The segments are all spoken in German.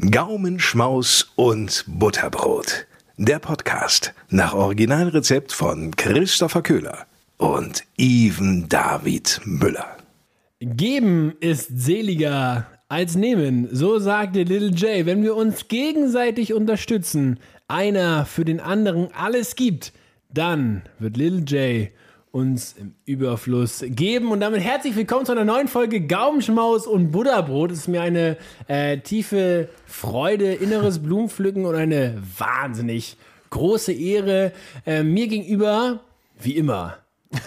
Gaumenschmaus und Butterbrot. Der Podcast nach Originalrezept von Christopher Köhler und Even David Müller. Geben ist seliger als nehmen, so sagte Little J. Wenn wir uns gegenseitig unterstützen, einer für den anderen alles gibt, dann wird Little J uns im Überfluss geben. Und damit herzlich willkommen zu einer neuen Folge Gaumenschmaus und Butterbrot. Es ist mir eine äh, tiefe Freude, inneres Blumenpflücken und eine wahnsinnig große Ehre. Äh, mir gegenüber, wie immer.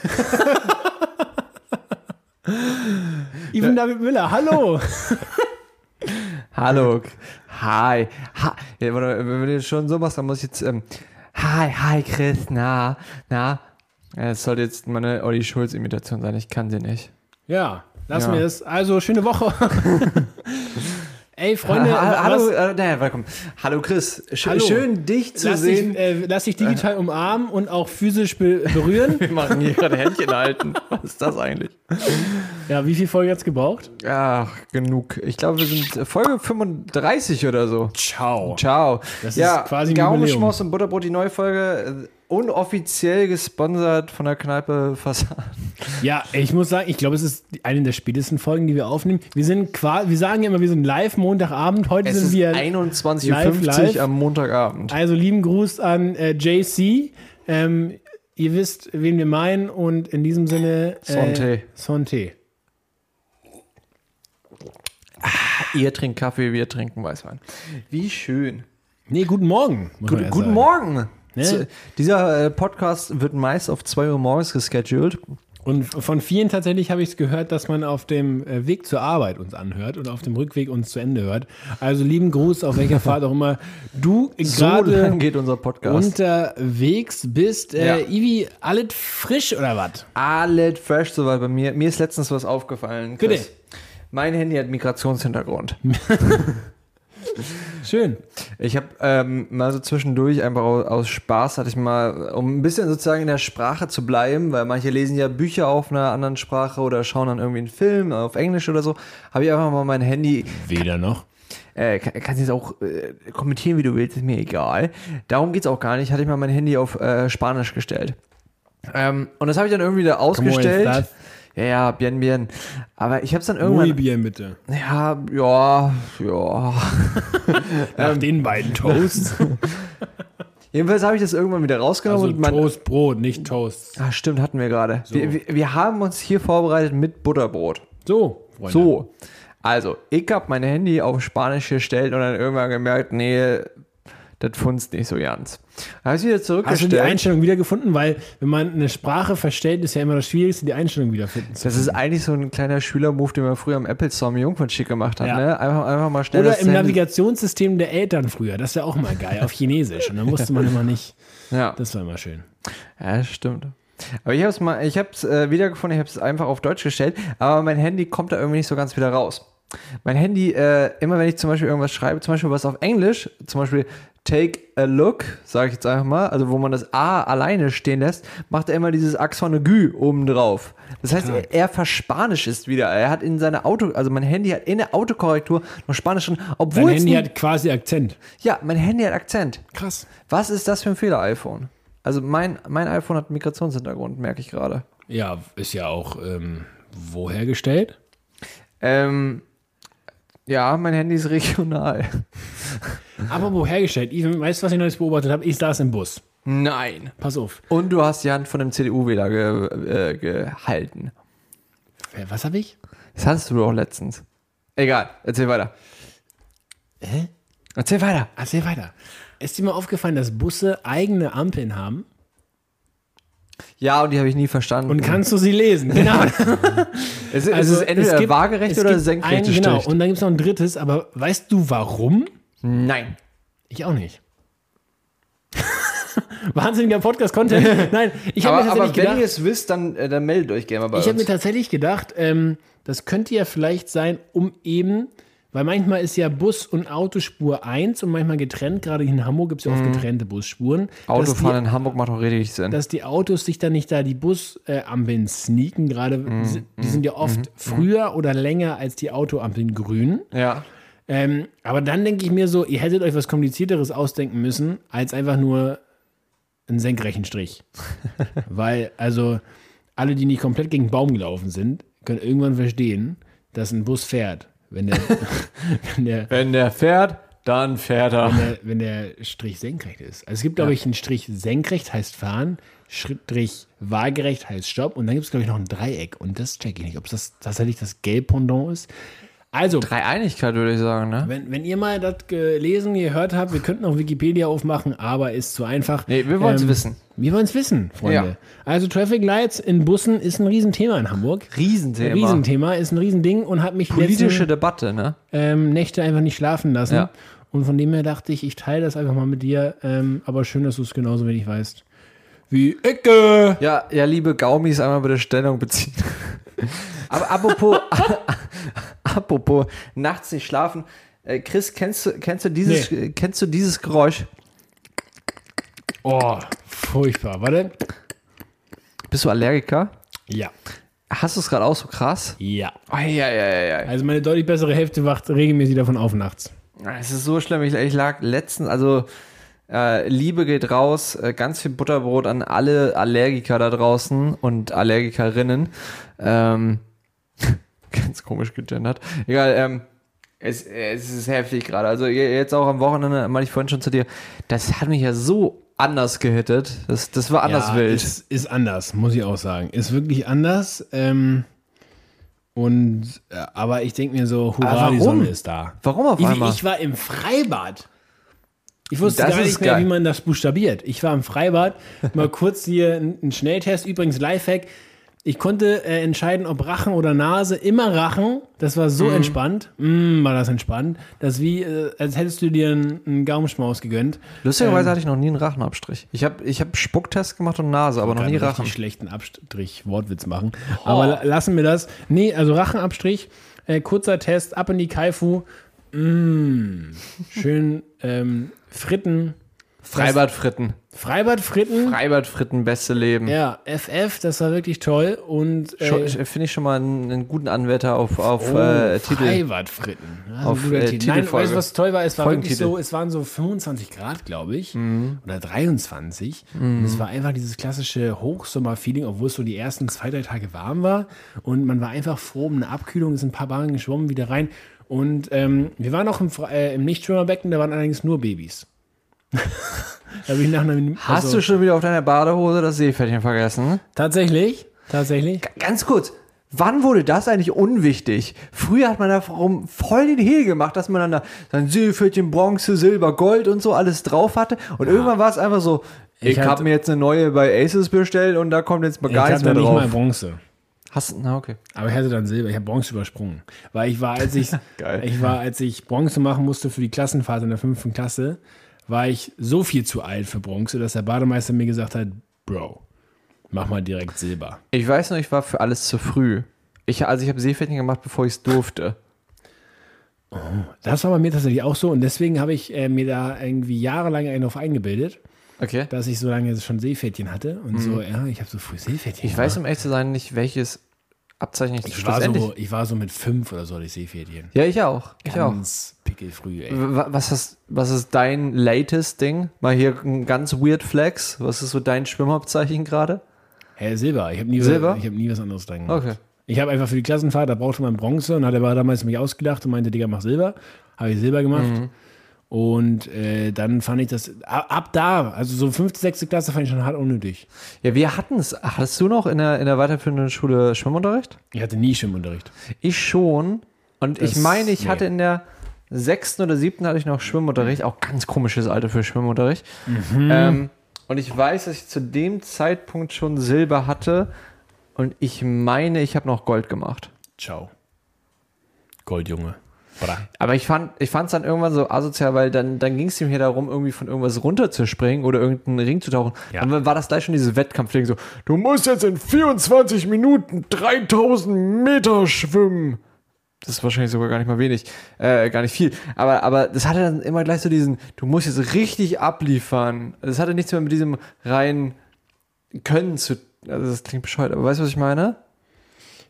Ivan David Müller, hallo. Hallo. Hi. Ha. Ja, wenn du schon so machst, dann muss ich jetzt. Ähm, hi, hi, Chris. Na, na. Das sollte jetzt meine Olli Schulz-Imitation sein. Ich kann sie nicht. Ja, lassen Ja. wir es. Also, schöne Woche. Ey, Freunde, Ha- ha- hallo, äh, naja, willkommen. Hallo, Chris. Sch Hallo. Schön, dich zu lass, sehen. dich, äh, lass dich digital umarmen und auch physisch be berühren. Wir machen hier gerade Händchen halten. Was ist das eigentlich? Ja, wie viel Folge jetzt gebraucht? Ach, genug. Ich glaube, wir sind äh, Folge 35 oder so. Ciao. Ciao. Das ja, ist quasi Gaumenschmaus und Butterbrot, die neue Folge. Äh, unoffiziell gesponsert von der Kneipe Fassan. Ja, ich muss sagen, ich glaube, es ist eine der spätesten Folgen, die wir aufnehmen. Wir sind quasi, wir sagen ja immer, wir sind live Montagabend. Heute Es sind wir 21.50 live, Uhr am Montagabend. Also lieben Gruß an äh, JC. Ähm, ihr wisst, wen wir meinen und in diesem Sinne äh, Santé. Santé. Ihr trinkt Kaffee, wir trinken Weißwein. Wie schön. Nee, guten Morgen. Gut, ja guten sagen. Morgen. Ne? Dieser äh, Podcast wird meist auf 2 Uhr morgens gescheduled. Und von vielen tatsächlich habe ich es gehört, dass man auf dem äh, Weg zur Arbeit uns anhört und auf dem Rückweg uns zu Ende hört. Also lieben Gruß, auf welcher Fahrt auch immer du So gerade geht unser Podcast. unterwegs bist. Äh, Ja. Ivi, alles frisch oder was? Alles fresh soweit bei mir. Mir ist letztens was aufgefallen. Chris. Bitte. Mein Handy hat Migrationshintergrund. Schön. Ich habe ähm, mal so zwischendurch einfach aus, aus Spaß hatte ich mal, um ein bisschen sozusagen in der Sprache zu bleiben, weil manche lesen ja Bücher auf einer anderen Sprache oder schauen dann irgendwie einen Film auf Englisch oder so, habe ich einfach mal mein Handy Weder noch. Äh, kann, kannst jetzt auch äh, kommentieren, wie du willst, ist mir egal. Darum geht's auch gar nicht. Hatte ich mal mein Handy auf äh, Spanisch gestellt. Ähm, und das habe ich dann irgendwie da ausgestellt. Ja, ja, bien, bien. Aber ich habe es dann Muy irgendwann. bien, bitte. Ja, ja, ja. Nach den beiden Toasts. Jedenfalls habe ich das irgendwann wieder rausgenommen also und mein. Toast, Brot, nicht Toast. Ah, stimmt, hatten wir gerade. Wir, wir, wir haben uns hier vorbereitet mit Butterbrot. So, Freunde. So. Also, ich habe mein Handy auf Spanisch gestellt und dann irgendwann gemerkt, nee, das funzt nicht so ganz. Habe ich wieder Hast du zurückgestellt. die Einstellung wiedergefunden? Weil, wenn man eine Sprache verstellt, ist ja immer das Schwierigste, die Einstellung wiederfinden zu Das ist eigentlich so ein kleiner Schülermove, den man früher am Apple Store im Jungfernschick gemacht hat. Ja. Ne? Einfach, einfach mal schnell Oder im Navigationssystem der Eltern früher. Das ist ja auch mal geil, auf Chinesisch. Und dann musste man immer nicht. Ja, Das war immer schön. ja das stimmt. Aber ich habe es mal, ich habe es äh, wiedergefunden, ich habe es einfach auf Deutsch gestellt, aber mein Handy kommt da irgendwie nicht so ganz wieder raus. Mein Handy, äh, immer wenn ich zum Beispiel irgendwas schreibe, zum Beispiel was auf Englisch, zum Beispiel take a look, sage ich jetzt einfach mal, also wo man das A alleine stehen lässt, macht er immer dieses Axon Gü oben drauf. Das heißt, er, er verspanisch ist wieder. Er hat in seiner Auto, also mein Handy hat in der Autokorrektur noch Spanisch drin, obwohl Dein es Handy hat quasi Akzent. ja, mein Handy hat Akzent. Krass. Was ist das für ein Fehler, iPhone? Also mein, mein iPhone hat Migrationshintergrund, merke ich gerade. Ja, ist ja auch ähm, wo hergestellt? Ähm, ja, mein Handy ist regional. Aber wo hergestellt? Even, weißt du, was ich neues beobachtet habe? Ich saß im Bus. Nein. Pass auf. Und du hast die Hand von dem CDU-Wähler ge, äh, gehalten. Was habe ich? Das hattest du doch letztens. Egal, erzähl weiter. Hä? Erzähl weiter. Erzähl weiter. Ist dir mal aufgefallen, dass Busse eigene Ampeln haben? Ja, und die habe ich nie verstanden. Und kannst du sie lesen? Genau. es, ist- es ist entweder gibt- waagerecht es oder senkrecht Genau, und dann gibt es noch ein drittes, aber weißt du warum? Nein. Ich auch nicht. Wahnsinniger Podcast-Content. Nein, ich habe Aber, mir aber tatsächlich wenn gedacht, ihr es wisst, dann, äh, dann meldet euch gerne mal bei ich habe mir tatsächlich gedacht, ähm, das könnte ja vielleicht sein, um eben, weil manchmal ist ja Bus- und Autospur eins und manchmal getrennt. Gerade in Hamburg gibt es ja oft getrennte Busspuren. Autofahren die, in Hamburg macht auch richtig Sinn. dass die Autos sich dann nicht da die Busampeln sneaken. Gerade, Mhm, die sind ja oft früher oder länger als die Autoampeln grün. ja. Ähm, aber dann denke ich mir so, ihr hättet euch was Komplizierteres ausdenken müssen, als einfach nur einen senkrechten Strich. Weil, also, alle, die nicht komplett gegen den Baum gelaufen sind, können irgendwann verstehen, dass ein Bus fährt, wenn der, wenn der, Wenn der fährt, dann fährt er. wenn der, wenn der Strich senkrecht ist. Also es gibt, glaube ich, einen Strich senkrecht heißt fahren, Strich waagerecht heißt Stopp und dann gibt es, glaube ich, noch ein Dreieck und das checke ich nicht, ob das tatsächlich das Gelb-Pendant ist. Also, Dreieinigkeit würde ich sagen, ne? wenn, wenn ihr mal das gelesen, gehört habt, wir könnten auch Wikipedia aufmachen, aber ist zu einfach. Nee, wir wollen's Ähm, wissen. Wir wollen es wissen, Freunde. Ja. Also Traffic Lights in Bussen ist ein Riesenthema in Hamburg. Riesenthema. Riesenthema, ist ein Riesending und hat mich Politische letzten, Debatte, ne? ähm, Nächte einfach nicht schlafen lassen. Ja. Und von dem her dachte ich, ich teile das einfach mal mit dir. Ähm, aber schön, dass du es genauso wenig weißt. Wie Ecke! Ja, ja, liebe Gaumis, einmal bitte Stellung beziehen. Aber apropos, apropos nachts nicht schlafen. Äh, Chris, kennst du, kennst, du dieses, kennst du dieses Geräusch? Oh, furchtbar. Warte. Bist du Allergiker? Ja. Hast du es gerade auch so krass? Ja. Oh, ja, ja, ja, ja. Also meine deutlich bessere Hälfte wacht regelmäßig davon auf nachts. Es ist so schlimm. Ich, ich lag letztens, also äh, Liebe geht raus, äh, ganz viel Butterbrot an alle Allergiker da draußen und Allergikerinnen. Ähm, ganz komisch gegendert. Egal, ähm, es, es ist heftig gerade. Also je- jetzt auch am Wochenende, meinte ich vorhin schon zu dir, das hat mich ja so anders gehittet. Das, das war anders ja, wild. Ist, ist anders, muss ich auch sagen. Ist wirklich anders. Ähm, und äh, aber ich denke mir so, hurra, die warum? Sonne ist da. Warum auf Ich, einmal? ich war im Freibad. Ich wusste Das gar nicht mehr, geil. wie man das buchstabiert. Ich war im Freibad, mal kurz hier einen Schnelltest. Übrigens, Lifehack. Ich konnte äh, entscheiden, ob Rachen oder Nase. Immer Rachen. Das war Mhm. so entspannt. Mm, war das entspannt. Das ist wie, äh, als hättest du dir einen, einen Gaumenschmaus gegönnt. Lustigerweise hatte ich noch nie einen Rachenabstrich. Ich habe ich hab Spucktest gemacht und Nase, aber noch nie Rachen. richtig schlechten Abstrich Wortwitz machen. Aber la- lassen wir das. Nee, also Rachenabstrich, äh, kurzer Test, ab in die Kaifu. Mm, schön ähm, Fritten. Freibadfritten. Freibadfritten. Freibadfritten, beste Leben. ja, FF, das war wirklich toll. Und Schon- äh, Finde ich schon mal einen, einen guten Anwärter auf, auf oh, äh, Titel. Freibadfritten. Ja, so Auf, äh, Titel. Nein, weißt was toll war? Es war wirklich so, es waren so 25 Grad, glaube ich. Mhm. Oder 23. Und es war einfach dieses klassische Hochsommer-Feeling, obwohl es so die ersten zwei, drei Tage warm war. Und man war einfach froh um eine Abkühlung, ist ein paar Bahnen geschwommen, wieder rein. Und ähm, wir waren auch im, äh, im Nichtschwimmerbecken, da waren allerdings nur Babys. da habe ich nach einer Hast also- du schon wieder auf deiner Badehose das Seepferdchen vergessen? Tatsächlich? Tatsächlich? Ganz kurz. Wann wurde das eigentlich unwichtig? Früher hat man da voll den Hehl gemacht, dass man dann da sein Seepferdchen, Bronze, Silber, Gold und so alles drauf hatte. Und irgendwann war es einfach so, ich, Ich hatte- habe mir jetzt eine neue bei Aces bestellt und da kommt jetzt Ich gar nichts hatte mehr nicht drauf. mal Bronze. Hast na okay. Aber ich hatte dann Silber. Ich habe Bronze übersprungen. Weil ich war, als ich, Geil. ich war, als ich Bronze machen musste für die Klassenfahrt in der fünften Klasse, war ich so viel zu alt für Bronze, dass der Bademeister mir gesagt hat, Bro, mach mal direkt Silber. Ich weiß noch, ich war für alles zu früh. Ich, also ich habe Seepferdchen gemacht, bevor ich es durfte. Das war bei mir tatsächlich auch so und deswegen habe ich äh, mir da irgendwie jahrelang einen auf eingebildet, Okay. dass ich so lange schon Seepferdchen hatte und so, ja, ich habe so früh Seepferdchen Mhm. Ich weiß, um ehrlich zu sein, nicht, welches Abzeichen ich, ich war, so, ich war so mit fünf oder so, hatte ich Seepferdchen. ja, ich auch. Ich auch. Ganz pickelfrüh, ey. Was ist, was ist dein latest Ding? Mal hier ein ganz weird Flex. Was ist so dein Schwimmabzeichen gerade? Hä, Silber. Ich habe nie, Silber? Ich hab nie was anderes dran gemacht. Okay. Ich habe einfach für die Klassenfahrt, da brauchte man Bronze und hat er damals mich ausgedacht und meinte, Digga, mach Silber. Habe ich Silber gemacht. Mhm. Und äh, dann fand ich das, ab, ab da, also so fünfte, sechste Klasse fand ich schon hart unnötig. Ja, wir hatten es. Hattest du noch in der, in der weiterführenden Schule Schwimmunterricht? Ich hatte nie Schwimmunterricht. Ich schon. Und ich Das- meine, ich nee. hatte in der sechsten oder siebten hatte ich noch Schwimmunterricht. Auch ganz komisches Alter für Schwimmunterricht. Mhm. Ähm, und ich weiß, dass ich zu dem Zeitpunkt schon Silber hatte. Und ich meine, ich habe noch Gold gemacht. Ciao. Goldjunge. Bra. Aber ich fand ich fand's dann irgendwann so asozial, weil dann, dann ging es ihm hier darum, irgendwie von irgendwas runterzuspringen oder irgendeinen Ring zu tauchen. Ja. Dann war das gleich schon dieses Wettkampfding so, du musst jetzt in 24 Minuten 3000 Meter schwimmen. Das ist wahrscheinlich sogar gar nicht mal wenig, äh, gar nicht viel. Aber, aber das hatte dann immer gleich so diesen, du musst jetzt richtig abliefern. Das hatte nichts mehr mit diesem reinen Können zu, also das klingt bescheuert, aber weißt du, was ich meine?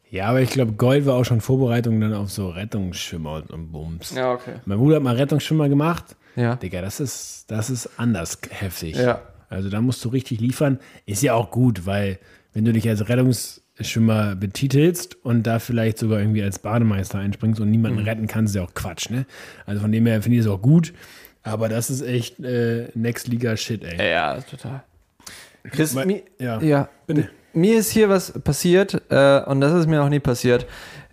Ja, aber ich glaube, Gold war auch schon Vorbereitung dann auf so Rettungsschwimmer und Bums. Ja, okay. Mein Bruder hat mal Rettungsschwimmer gemacht. Ja. Digga, das ist, das ist anders heftig. Ja. Also da musst du richtig liefern. Ist ja auch gut, weil wenn du dich als Rettungsschwimmer betitelst und da vielleicht sogar irgendwie als Bademeister einspringst und niemanden Mhm. retten kannst, ist ja auch Quatsch, ne? Also von dem her finde ich es auch gut. Aber das ist echt äh, Next Liga Shit, ey. Ja, total. Chris, Mein- mi- ja. ja, Bitte. Mir ist hier was passiert äh, und das ist mir noch nie passiert.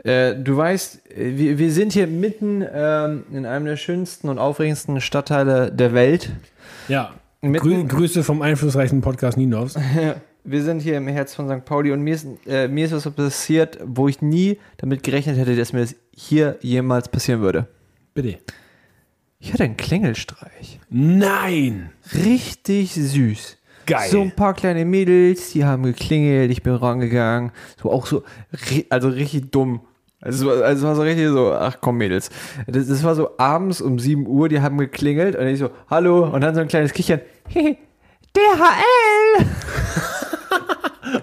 Äh, du weißt, wir, wir sind hier mitten ähm, in einem der schönsten und aufregendsten Stadtteile der Welt. Ja. Grü Grüße vom einflussreichsten Podcast Ninovs. Wir sind hier im Herz von St. Pauli und mir ist, äh, mir ist was passiert, wo ich nie damit gerechnet hätte, dass mir das hier jemals passieren würde. Bitte. Ich hatte einen Klingelstreich. Nein! Richtig süß. Geil. So ein paar kleine Mädels, die haben geklingelt, ich bin rangegangen. So auch so, also richtig dumm. Also, es war- also war so richtig so, ach komm Mädels. Das, das war so abends um 7 Uhr, die haben geklingelt und ich so, hallo. Und dann so ein kleines Kichern, hehe, DHL.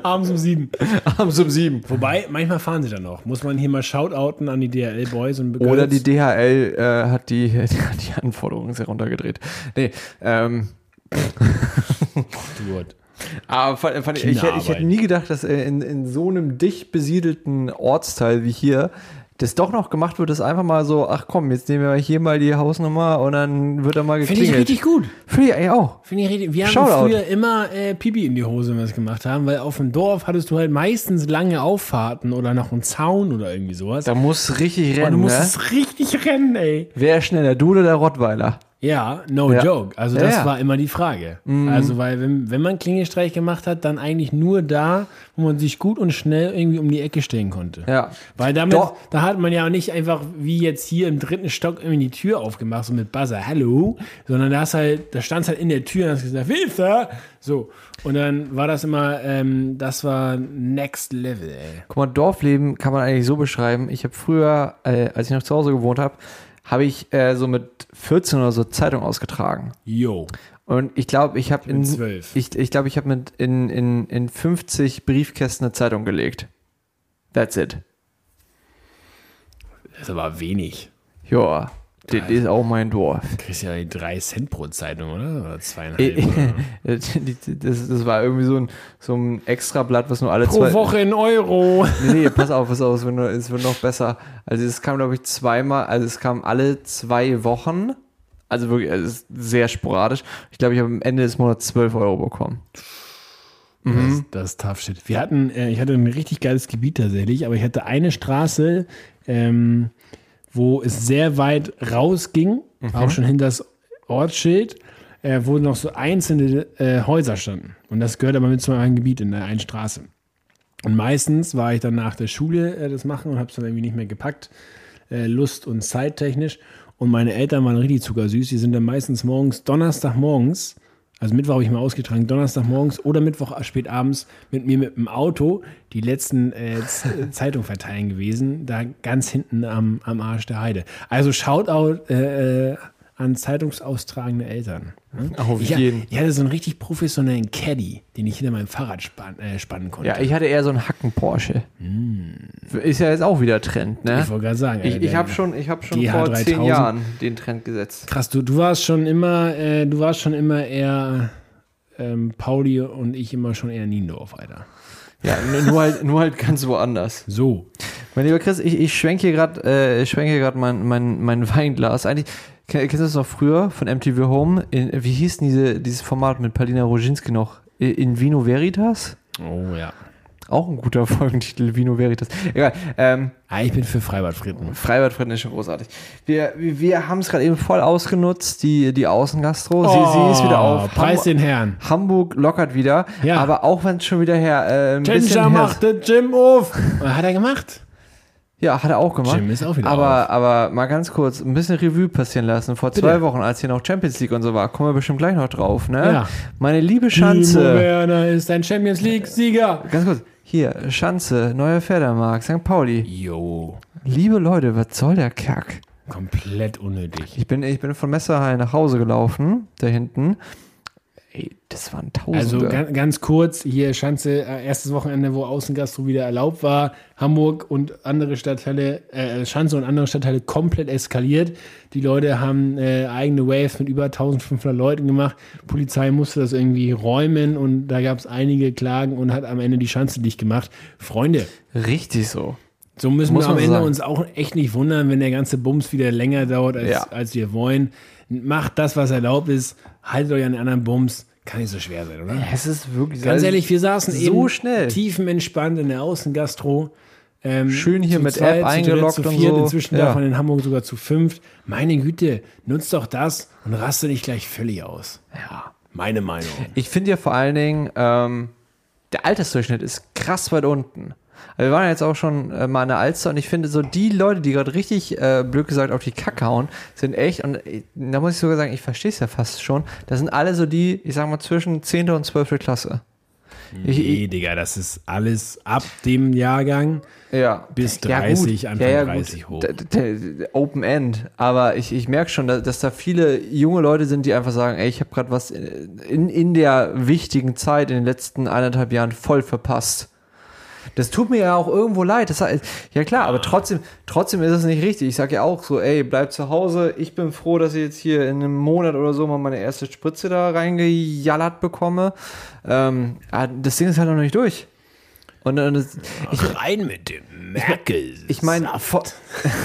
Abends um sieben. Abends um 7. Wobei, manchmal fahren sie dann noch. Muss man hier mal shoutouten an die DRL-Boys und Girls. Oder die DHL äh, hat die, die Anforderungen sehr runtergedreht. Nee, ähm, Gut. aber fand, fand ich, ich, hätte- ich hätte Kinderarbeit. nie gedacht, dass in, in so einem dicht besiedelten Ortsteil wie hier das doch noch gemacht wird, dass einfach mal so, ach komm, jetzt nehmen wir hier mal die Hausnummer und dann wird da mal Finde ich geklingelt. richtig gut. Finde ich eigentlich auch. Finde ich richtig. Wir haben Shoutout. früher immer äh, Pipi in die Hose, wenn wir das gemacht haben, weil auf dem Dorf hattest du halt meistens lange Auffahrten oder noch einen Zaun oder irgendwie sowas. Da muss richtig Und du rennen, ne? richtig rennen, ey. Wer ist schneller, du oder der Rottweiler? Ja, no Ja. joke. Also Ja, das ja. Mhm. war immer die Frage. Also weil wenn, wenn man Klingelstreich gemacht hat, dann eigentlich nur da, wo man sich gut und schnell irgendwie um die Ecke stellen konnte. Ja. Weil damit, Doch. da hat man ja auch nicht einfach wie jetzt hier im dritten Stock irgendwie die Tür aufgemacht, so mit Buzzer, hallo, sondern da hast halt, da stand halt in der Tür und hast gesagt, du? So. Und dann war das immer, ähm, das war next level, ey. Guck mal, Dorfleben kann man eigentlich so beschreiben. Ich habe früher, äh, als ich noch zu Hause gewohnt habe, habe ich äh, so mit 14 oder so Zeitung ausgetragen. Yo. Und ich glaube, ich habe in zwölf. ich, ich glaube, ich habe mit in, in, in 50 Briefkästen eine Zeitung gelegt. That's it. Das ist aber wenig. Ja, das ist auch mein Dorf. Du kriegst ja die drei Cent pro Zeitung, oder? Oder zweieinhalb. Äh, oder? Das, das war irgendwie so ein, so ein Extrablatt, was nur alle Pro zwei. Woche in Euro. Nee, pass auf, pass auf, es wird, nur, es wird noch besser. Also es kam, glaube ich, zweimal, also es kam alle zwei Wochen. Also wirklich, also es ist sehr sporadisch. Ich glaube, ich habe am Ende des Monats 12 Euro bekommen. Das, das ist tough shit. Wir hatten, äh, ich hatte ein richtig geiles Gebiet tatsächlich, aber ich hatte eine Straße, ähm, wo es sehr weit rausging, auch schon hinter das Ortsschild, äh, wo noch so einzelne äh, Häuser standen. Und das gehört aber mit zu meinem Gebiet in der einen Straße. Und meistens war ich dann nach der Schule äh, das machen und habe es dann irgendwie nicht mehr gepackt, äh, Lust- und zeittechnisch. Und meine Eltern waren richtig zuckersüß. Die sind dann meistens morgens, Donnerstagmorgens, also Mittwoch habe ich mal ausgetragen, Donnerstagmorgens oder Mittwoch spät abends mit mir mit dem Auto die letzten äh, Z- Zeitung verteilen gewesen, da ganz hinten am, am Arsch der Heide. Also Shoutout äh, äh, an zeitungsaustragende Eltern. ne? Auf ich, jeden. ich hatte so einen richtig professionellen Caddy, den ich hinter meinem Fahrrad spann, äh, spannen konnte. Ja, ich hatte eher so einen Hacken-Porsche. Ist ja jetzt auch wieder Trend, ne? Ich wollte gerade sagen. Ich, äh, ich habe schon, ich hab schon GH vor 3000. zehn Jahren den Trend gesetzt. Krass, du, du warst schon immer, äh, du warst schon immer eher ähm, Pauli und ich immer schon eher Niendorf, Alter. Ja, nur halt, nur halt ganz woanders. So. Mein lieber Chris, ich, ich schwenke hier gerade äh, mein, mein, mein Weinglas. Eigentlich, kennst du das noch früher von MTV Home? In, wie hieß denn diese, dieses Format mit Palina Roginski noch? In Vino Veritas? Oh ja. Auch ein guter Folgentitel, Vino Veritas. Egal. Ähm, Ah, ich bin für Freibad Fritten. Freibad Fritten ist schon großartig. Wir, wir, wir haben es gerade eben voll ausgenutzt, die, die Außengastro. Sie, sie ist wieder auf. Oh, Preis den Herrn. Hamburg lockert wieder. Ja. Aber auch wenn es schon wieder her. Äh, Ginger macht das Gym auf. Was hat er gemacht? Ja, hat er auch gemacht. Jim ist auch wieder aber, aber mal ganz kurz, ein bisschen Revue passieren lassen. Vor Bitte. zwei Wochen, als hier noch Champions League und so war, kommen wir bestimmt gleich noch drauf, ne? Ja. Meine liebe Timo Schanze. Werner ist ein Champions League-Sieger. Ganz kurz, hier, Schanze, neuer Pferdermarkt, St. Pauli. Jo. Liebe Leute, was soll der Kack? Komplett unnötig. Ich bin, ich bin von Messerhall nach Hause gelaufen, da hinten. Ey, das waren Also Tausende. ganz, ganz kurz, hier Schanze, äh, erstes Wochenende, wo Außengastro wieder erlaubt war. Hamburg und andere Stadtteile, äh, Schanze und andere Stadtteile komplett eskaliert. Die Leute haben äh, eigene Waves mit über 1500 Leuten gemacht. Polizei musste das irgendwie räumen und da gab es einige Klagen und hat am Ende die Schanze dicht gemacht. Freunde, Richtig so. so müssen Muss wir am Ende sagen. uns auch echt nicht wundern, wenn der ganze Bums wieder länger dauert, als, Ja. als wir wollen. Macht das, was erlaubt ist. Haltet euch an den anderen Bums. Kann nicht so schwer sein, oder? Es ist wirklich Ganz ehrlich, wir saßen so eben schnell. tiefenentspannt in der Außengastro. Ähm, Schön hier mit zweit, App zu dritt, eingeloggt und so. Inzwischen Ja. man in Hamburg sogar zu fünft. Meine Güte, nutzt doch das und raste nicht gleich völlig aus. Ja. Meine Meinung. Ich finde ja vor allen Dingen, ähm, der Altersdurchschnitt ist krass weit unten. Wir waren jetzt auch schon äh, mal in der Alster und ich finde so die Leute, die gerade richtig, äh, blöd gesagt, auf die Kacke hauen, sind echt, und äh, da muss ich sogar sagen, ich verstehe es ja fast schon, das sind alle so die, ich sag mal, zwischen 10. und 12. Klasse. Ich, Nee, Digga, das ist alles ab dem Jahrgang. ja. Bis Ja, 30, gut. Anfang ja, ja, 30 gut. hoch. Open End. Aber ich, ich merke schon, dass, dass da viele junge Leute sind, die einfach sagen, ey, ich habe gerade was in, in der wichtigen Zeit in den letzten eineinhalb Jahren voll verpasst. Das tut mir ja auch irgendwo leid. Das ja klar, aber trotzdem, trotzdem ist es nicht richtig. Ich sage ja auch so, ey, bleib zu Hause. Ich bin froh, dass ich jetzt hier in einem Monat oder so mal meine erste Spritze da reingejallert bekomme. Ähm, ah, das Ding ist halt noch nicht durch. Und, und das, ich, Rein mit dem Merkel. ich meine, vor,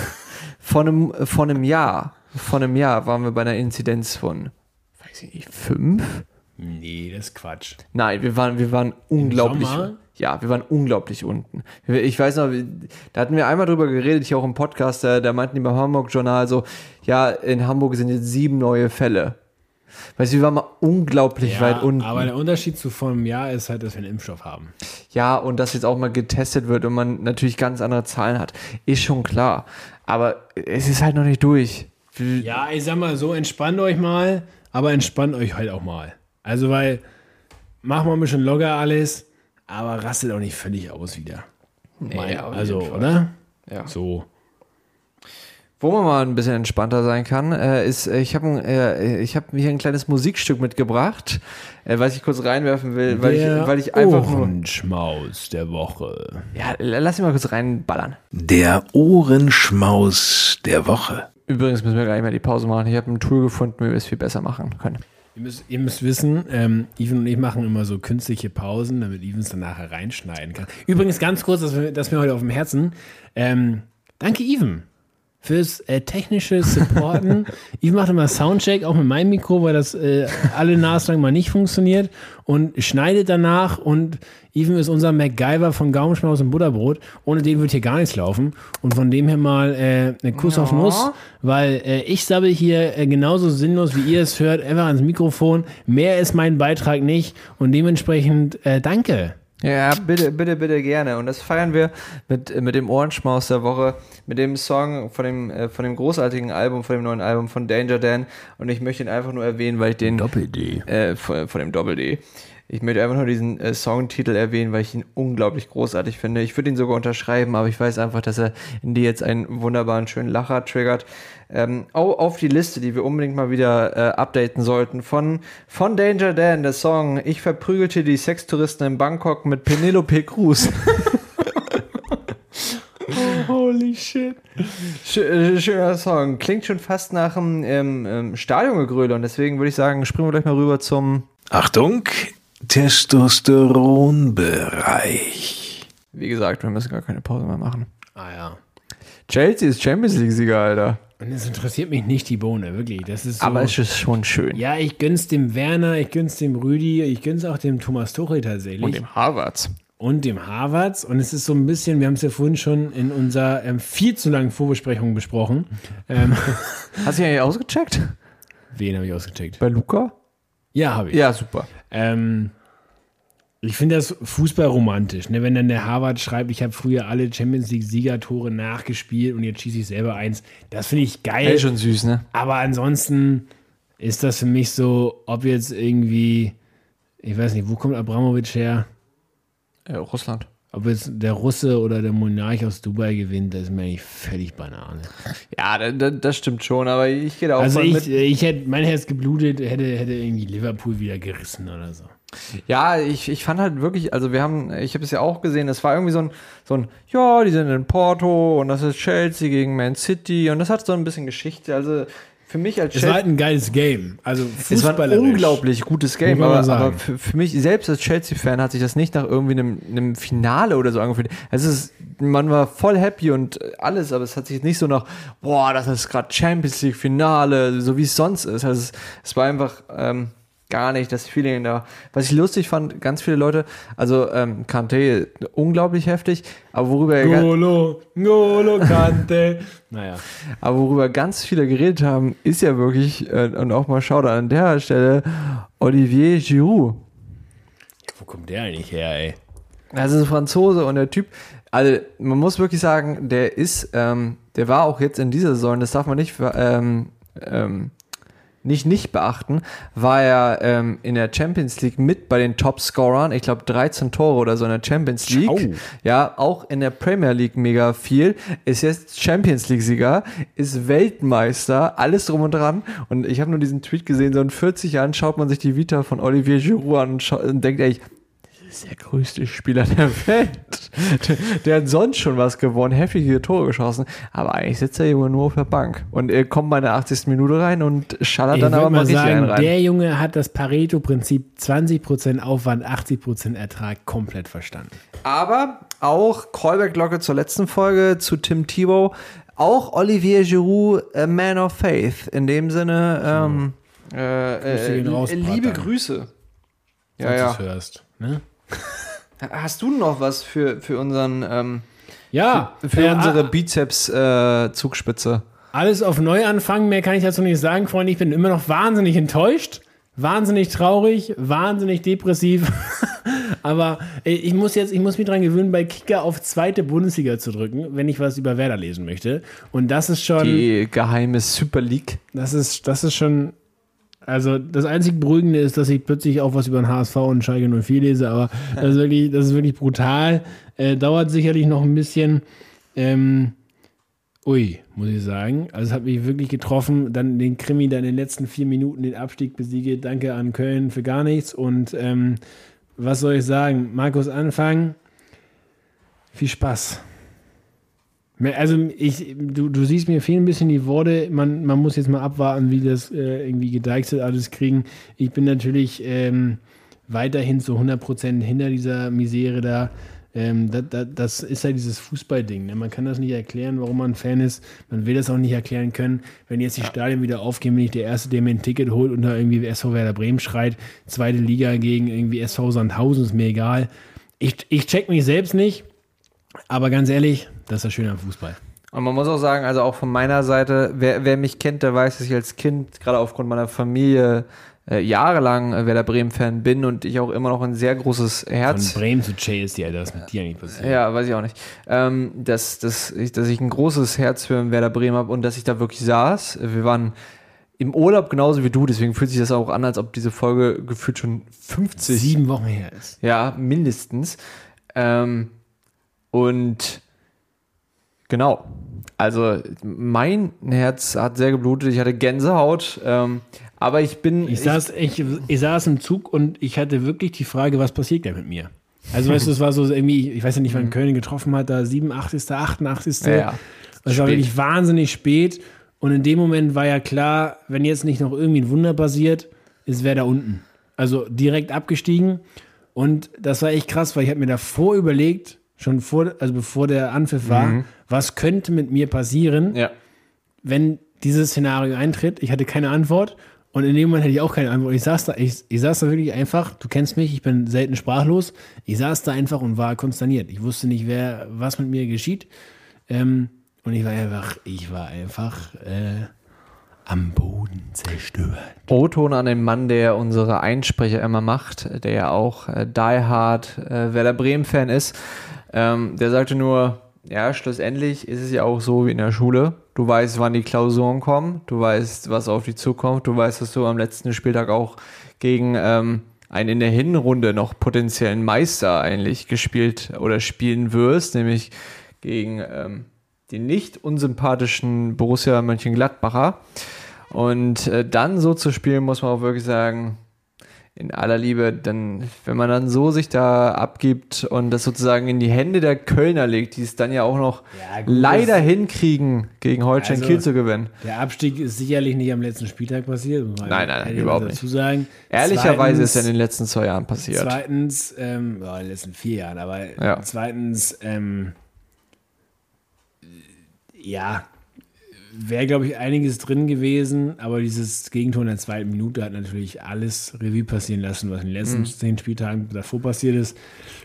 vor, einem, vor einem Jahr, vor einem Jahr waren wir bei einer Inzidenz von, weiß ich nicht, fünf? Nee, das ist Quatsch. Nein, wir waren, wir waren unglaublich. Sommer? Ja, wir waren unglaublich unten. Ich weiß noch, da hatten wir einmal drüber geredet, hier auch im Podcast, da, da meinten die beim Hamburg-Journal so, ja, in Hamburg sind jetzt sieben neue Fälle. Weißt du, wir waren mal unglaublich weit unten. aber der Unterschied zu vor einem Jahr ist halt, dass wir einen Impfstoff haben. Ja, und dass jetzt auch mal getestet wird und man natürlich ganz andere Zahlen hat, ist schon klar. Aber es ist halt noch nicht durch. Ja, ich sag mal so, entspannt euch mal, aber entspannt euch halt auch mal. Also, weil, machen wir ein bisschen locker alles, aber rastet auch nicht völlig aus wieder. Mein, auf also, oder? Ja. So. Wo man mal ein bisschen entspannter sein kann, äh, ist, äh, ich habe äh, ich hab hier ein kleines Musikstück mitgebracht, äh, was ich kurz reinwerfen will, weil der ich, weil ich einfach nur. Ohrenschmaus der Woche. Ja, lass mich mal kurz reinballern. Der Ohrenschmaus der Woche. Übrigens müssen wir gleich mal die Pause machen. Ich habe ein Tool gefunden, wie wir es viel besser machen können. Ihr müsst, ihr müsst wissen, ähm, Even und ich machen immer so künstliche Pausen, damit Even es dann nachher reinschneiden kann. Übrigens ganz kurz, das, wir- mir heute auf dem Herzen. Ähm, danke, Even, fürs äh, technische Supporten. Even macht immer Soundcheck, auch mit meinem Mikro, weil das äh, alle Nase lang mal nicht funktioniert und schneidet danach und Even ist unser MacGyver von Gaumenschmaus und Butterbrot. Ohne den wird hier gar nichts laufen. Und von dem her mal äh, einen Kuss auf Nuss, weil äh, ich sabbel hier äh, genauso sinnlos, wie ihr es hört, einfach ans Mikrofon. Mehr ist mein Beitrag nicht und dementsprechend äh, danke. Ja, bitte, bitte, bitte gerne. Und das feiern wir mit, mit dem Ohrenschmaus der Woche, mit dem Song von dem, äh, von dem großartigen Album, von dem neuen Album von Danger Dan. Und ich möchte ihn einfach nur erwähnen, weil ich den. Doppel-D. Äh, von, von dem Doppel-D. Ich möchte einfach nur diesen äh, Songtitel erwähnen, weil ich ihn unglaublich großartig finde. Ich würde ihn sogar unterschreiben, aber ich weiß einfach, dass er in dir jetzt einen wunderbaren, schönen Lacher triggert. Ähm, au- auf die Liste, die wir unbedingt mal wieder äh, updaten sollten, von, von Danger Dan, der Song Ich verprügelte die Sextouristen in Bangkok mit Penelope Cruz. Holy shit. Äh, schöner Song. Klingt schon fast nach einem ähm, ähm, Stadiongegröle und deswegen würde ich sagen, springen wir gleich mal rüber zum Achtung, Testosteronbereich. Wie gesagt, wir müssen gar keine Pause mehr machen. Ah ja. Chelsea ist Champions League-Sieger, Alter. Und es interessiert mich nicht die Bohne, wirklich. Das ist so, Aber es ist schon schön. ja, ich gönn's dem Werner, ich gönn's dem Rüdi, ich gönn's auch dem Thomas Tuchel tatsächlich. Und dem Harvards. und dem Harvards. Und es ist so ein bisschen, wir haben es ja vorhin schon in unserer ähm, viel zu langen Vorbesprechung besprochen. Ähm, Hast du ihn eigentlich ausgecheckt? wen habe ich ausgecheckt? Bei Luca? Ja, habe ich. Ja, super. Ähm, ich finde das Fußball romantisch, ne? wenn dann der Harvard schreibt, ich habe früher alle Champions League Siegertore nachgespielt und jetzt schieße ich selber eins. Das finde ich geil. Ey, schon süß, ne? Aber ansonsten ist das für mich so, ob jetzt irgendwie, ich weiß nicht, wo kommt Abramowitsch her? Ja, Russland. Ob jetzt der Russe oder der Monarch aus Dubai gewinnt, das ist mir eigentlich völlig Banane. Ja, da, da, das stimmt schon, aber ich gehe da auch Also ich, ich hätte, mein Herz geblutet, hätte, hätte irgendwie Liverpool wieder gerissen oder so. Ja, ich, ich fand halt wirklich, also wir haben, ich habe es ja auch gesehen, es war irgendwie so ein, so ein, ja, die sind in Porto und das ist Chelsea gegen Man City und das hat so ein bisschen Geschichte. Also für mich als Es war halt ein geiles Game. Also es war ein unglaublich gutes Game, aber, aber für, für mich selbst als Chelsea-Fan hat sich das nicht nach irgendwie einem, einem Finale oder so angefühlt. Es ist, man war voll happy und alles, aber es hat sich nicht so nach, boah, das ist gerade Champions League-Finale, so wie es sonst ist. Also es, es war einfach ähm, gar nicht das Feeling da. Was ich lustig fand, ganz viele Leute, also ähm, Kante, unglaublich heftig, aber worüber er Golo, Golo Kante. naja. aber worüber ganz viele geredet haben, ist ja wirklich, äh, und auch mal schaut an der Stelle, Olivier Giroud. Wo kommt der eigentlich her, ey? Das ist ein Franzose und der Typ, also man muss wirklich sagen, der ist, ähm, der war auch jetzt in dieser Saison, das darf man nicht, ähm, ähm, nicht nicht beachten, war er ähm, in der Champions League mit bei den Top-Scorern, ich glaube 13 Tore oder so in der Champions League. Ciao. Ja, auch in der Premier League mega viel. Ist jetzt Champions League-Sieger, ist Weltmeister, alles drum und dran. Und ich habe nur diesen Tweet gesehen, so in 40 Jahren schaut man sich die Vita von Olivier Giroud an und, und denkt das ist der größte Spieler der Welt. Der, der hat sonst schon was gewonnen, heftige Tore geschossen, aber eigentlich sitzt der Junge nur auf der Bank und er kommt bei der 80. Minute rein und schallert Ich dann aber mal richtig sagen, rein. der Junge hat das Pareto-Prinzip 20% Aufwand, 80% Ertrag komplett verstanden. Aber auch Callback-Glocke zur letzten Folge zu Tim Thibault. Auch Olivier Giroud, a Man of Faith. In dem Sinne, ähm, äh, Grüße äh, raus, liebe. Grüße. Ja, ja. hörst. Ne? Hast du noch was für, für unseren, ähm, Ja, für äh, unsere a- Bizeps-Zugspitze? alles auf Neuanfang, mehr kann ich dazu nicht sagen, Freunde. Ich bin immer noch wahnsinnig enttäuscht, wahnsinnig traurig, wahnsinnig depressiv. Aber äh, ich muss jetzt, ich muss mich dran gewöhnen, bei Kicker auf zweite Bundesliga zu drücken, wenn ich was über Werder lesen möchte. Und das ist schon. Die geheime Super League. Das ist, das ist schon. Also, das einzig Beruhigende ist, dass ich plötzlich auch was über den HSV und Schalke 04 lese, aber das ist wirklich, das ist wirklich brutal. Äh, dauert sicherlich noch ein bisschen. Ähm, ui, muss ich sagen. Also, es hat mich wirklich getroffen. Dann den Krimi, dann in den letzten vier Minuten den Abstieg besiege. Danke an Köln für gar nichts. Und ähm, was soll ich sagen? Markus Anfang. Viel Spaß. Also ich, du, du siehst mir fehlen ein bisschen die Worte. Man, man muss jetzt mal abwarten, wie das äh, irgendwie gedeichselt alles kriegen. Ich bin natürlich ähm, weiterhin zu 100% hinter dieser Misere da. Ähm, das, das, das ist halt dieses Fußballding. Ne? Man kann das nicht erklären, warum man Fan ist. Man will das auch nicht erklären können. Wenn jetzt die Stadien wieder aufgehen, bin ich der Erste, der mir ein Ticket holt und da irgendwie SV Werder Bremen schreit. Zweite Liga gegen irgendwie SV Sandhausen, ist mir egal. Ich, ich check mich selbst nicht. Aber ganz ehrlich, das ist das Schöne am Fußball. Und man muss auch sagen, also auch von meiner Seite, wer, wer mich kennt, der weiß, dass ich als Kind, gerade aufgrund meiner Familie, äh, jahrelang äh, Werder Bremen-Fan bin und ich auch immer noch ein sehr großes Von Herz. Bremen zu Chelsea, Alter, was mit dir eigentlich passiert? Ja, weiß ich auch nicht. Ähm, dass, dass, ich, dass ich ein großes Herz für Werder Bremen habe und dass ich da wirklich saß. Wir waren im Urlaub genauso wie du, deswegen fühlt sich das auch an, als ob diese Folge gefühlt schon 50 Sieben Wochen her ist. Ja, mindestens. Ähm, und genau. Also mein Herz hat sehr geblutet, ich hatte Gänsehaut, ähm, aber ich bin. Ich saß, ich, ich saß im Zug und ich hatte wirklich die Frage, was passiert da mit mir? Also, weißt du, es war so irgendwie, ich weiß ja nicht, wann Köln getroffen hat, da 87., 88. Mhm. Ja, ja. Es war wirklich wahnsinnig spät. Und in dem Moment war ja klar, wenn jetzt nicht noch irgendwie ein Wunder passiert, ist wer da unten. Also direkt abgestiegen. Und das war echt krass, weil ich habe mir davor überlegt, schon vor, also bevor der Anpfiff war, was könnte mit mir passieren, ja. wenn dieses Szenario eintritt. Ich hatte keine Antwort. Und in dem Moment hatte ich auch keine Antwort. Ich saß da, ich, ich saß da wirklich einfach, du kennst mich, ich bin selten sprachlos. Ich saß da einfach und war konsterniert. Ich wusste nicht, wer, was mit mir geschieht. Ähm, und ich war einfach, ich war einfach äh, am Boden zerstört. O-Ton an den Mann, der unsere Einsprecher immer macht, der ja auch äh, Die Hard äh, Werder Bremen-Fan ist. Ähm, der sagte nur, ja, schlussendlich ist es ja auch so wie in der Schule. Du weißt, wann die Klausuren kommen, du weißt, was auf dich zukommt, du weißt, dass du am letzten Spieltag auch gegen ähm, einen in der Hinrunde noch potenziellen Meister eigentlich gespielt oder spielen wirst, nämlich gegen ähm, den nicht unsympathischen Borussia Mönchengladbacher. Und äh, dann so zu spielen, muss man auch wirklich sagen, in aller Liebe, dann, wenn man dann so sich da abgibt und das sozusagen in die Hände der Kölner legt, die es dann ja auch noch Ja, gut, leider hinkriegen, gegen Holstein Also, Kiel zu gewinnen. Der Abstieg ist sicherlich nicht am letzten Spieltag passiert. Nein, nein, nein, überhaupt dazu sagen. Ehrlicherweise ist ja in Zweitens- den letzten zwei Jahren passiert. Zweitens, ähm, ja, in den letzten vier Jahren, aber Ja. zweitens, ähm, ja, wäre, glaube ich, einiges drin gewesen, aber dieses Gegentor in der zweiten Minute hat natürlich alles Revue passieren lassen, was in den letzten Mhm. zehn Spieltagen davor passiert ist.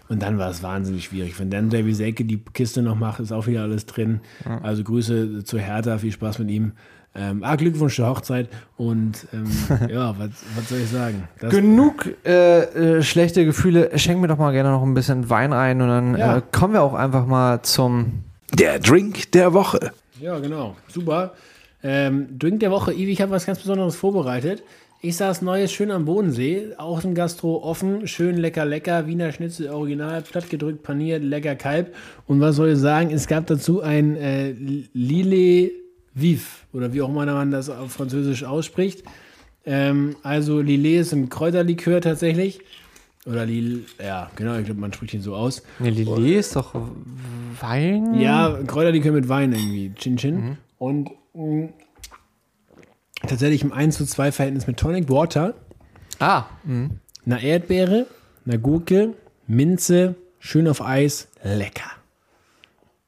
Und dann war es wahnsinnig schwierig. Wenn dann Davy Selke die Kiste noch macht, ist auch wieder alles drin. Also Grüße zu Hertha, viel Spaß mit ihm. Ähm, ah, Glückwunsch zur Hochzeit und ähm, ja, was, was soll ich sagen? Das, Genug äh, äh, schlechte Gefühle. Schenk mir doch mal gerne noch ein bisschen Wein ein und dann Ja. äh, kommen wir auch einfach mal zum. Der Drink der Woche. Ja, genau. Super. Ähm, Drink der Woche. Ivi, ich habe was ganz Besonderes vorbereitet. Ich saß Neues schön am Bodensee, auch im Gastro offen, schön lecker, lecker, Wiener Schnitzel original, plattgedrückt, paniert, lecker Kalb. Und was soll ich sagen, es gab dazu ein äh, Lille Vif oder wie auch immer man das auf Französisch ausspricht. Ähm, also Lille ist ein Kräuterlikör tatsächlich. Oder Lille, ja, genau, ich glaube, man spricht ihn so aus. Ne, Lillet ist doch Wein. Ja, Kräuterlikör mit Wein irgendwie. Chin Chin. Und mh, tatsächlich im 1 zu 2 Verhältnis mit Tonic Water, Ah, einer Erdbeere, einer Gurke, Minze, schön auf Eis, lecker.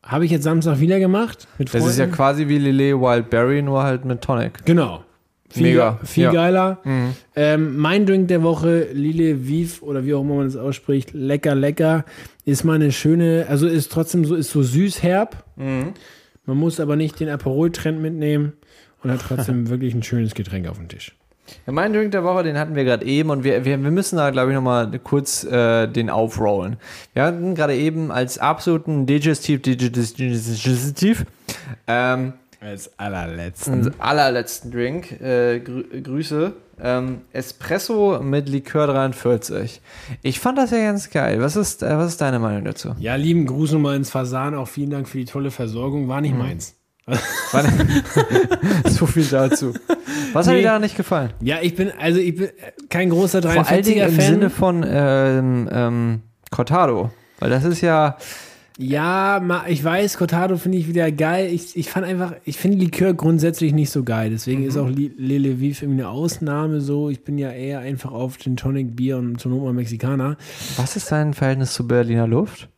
Habe ich jetzt Samstag wieder gemacht mit das ist ja quasi wie Lillet Wildberry, nur halt mit Tonic. Genau. Viel, Mega, Viel ja. Mhm. geiler. Ähm, mein Drink der Woche, Lille Viv oder wie auch immer man das ausspricht, lecker, lecker, ist mal eine schöne, also ist trotzdem so, ist so süß herb. Mhm. Man muss aber nicht den Aperol-Trend mitnehmen und hat trotzdem wirklich ein schönes Getränk auf dem Tisch. Ja, mein Drink der Woche, den hatten wir gerade eben und wir, wir, wir müssen da, glaube ich, nochmal kurz äh, den aufrollen. Wir hatten gerade eben als absoluten Digestiv, Digestiv, Digestiv ähm, Als allerletzten. einen allerletzten Drink, äh, grü Grüße, ähm, Espresso mit Likör 43. Ich fand das ja ganz geil. Was ist, äh, was ist deine Meinung dazu? Ja, lieben Gruß nochmal ins Fasan. Auch vielen Dank für die tolle Versorgung. War Mhm. nicht meins. so viel dazu. Was hat Nee. dir da nicht gefallen? Ja, ich bin, also ich bin kein großer Vor allen Dingen 43er im Fan. Sinne von ähm, ähm, Cortado. Weil das ist ja, Ja, ma- ich weiß, Cortado finde ich wieder geil. Ich, ich fand einfach, ich finde Likör grundsätzlich nicht so geil. Deswegen ist auch Lele Viv irgendwie eine Ausnahme so. Ich bin ja eher einfach auf Gin Tonic, Bier und mal Mexikaner. was ist dein Verhältnis zu Berliner Luft?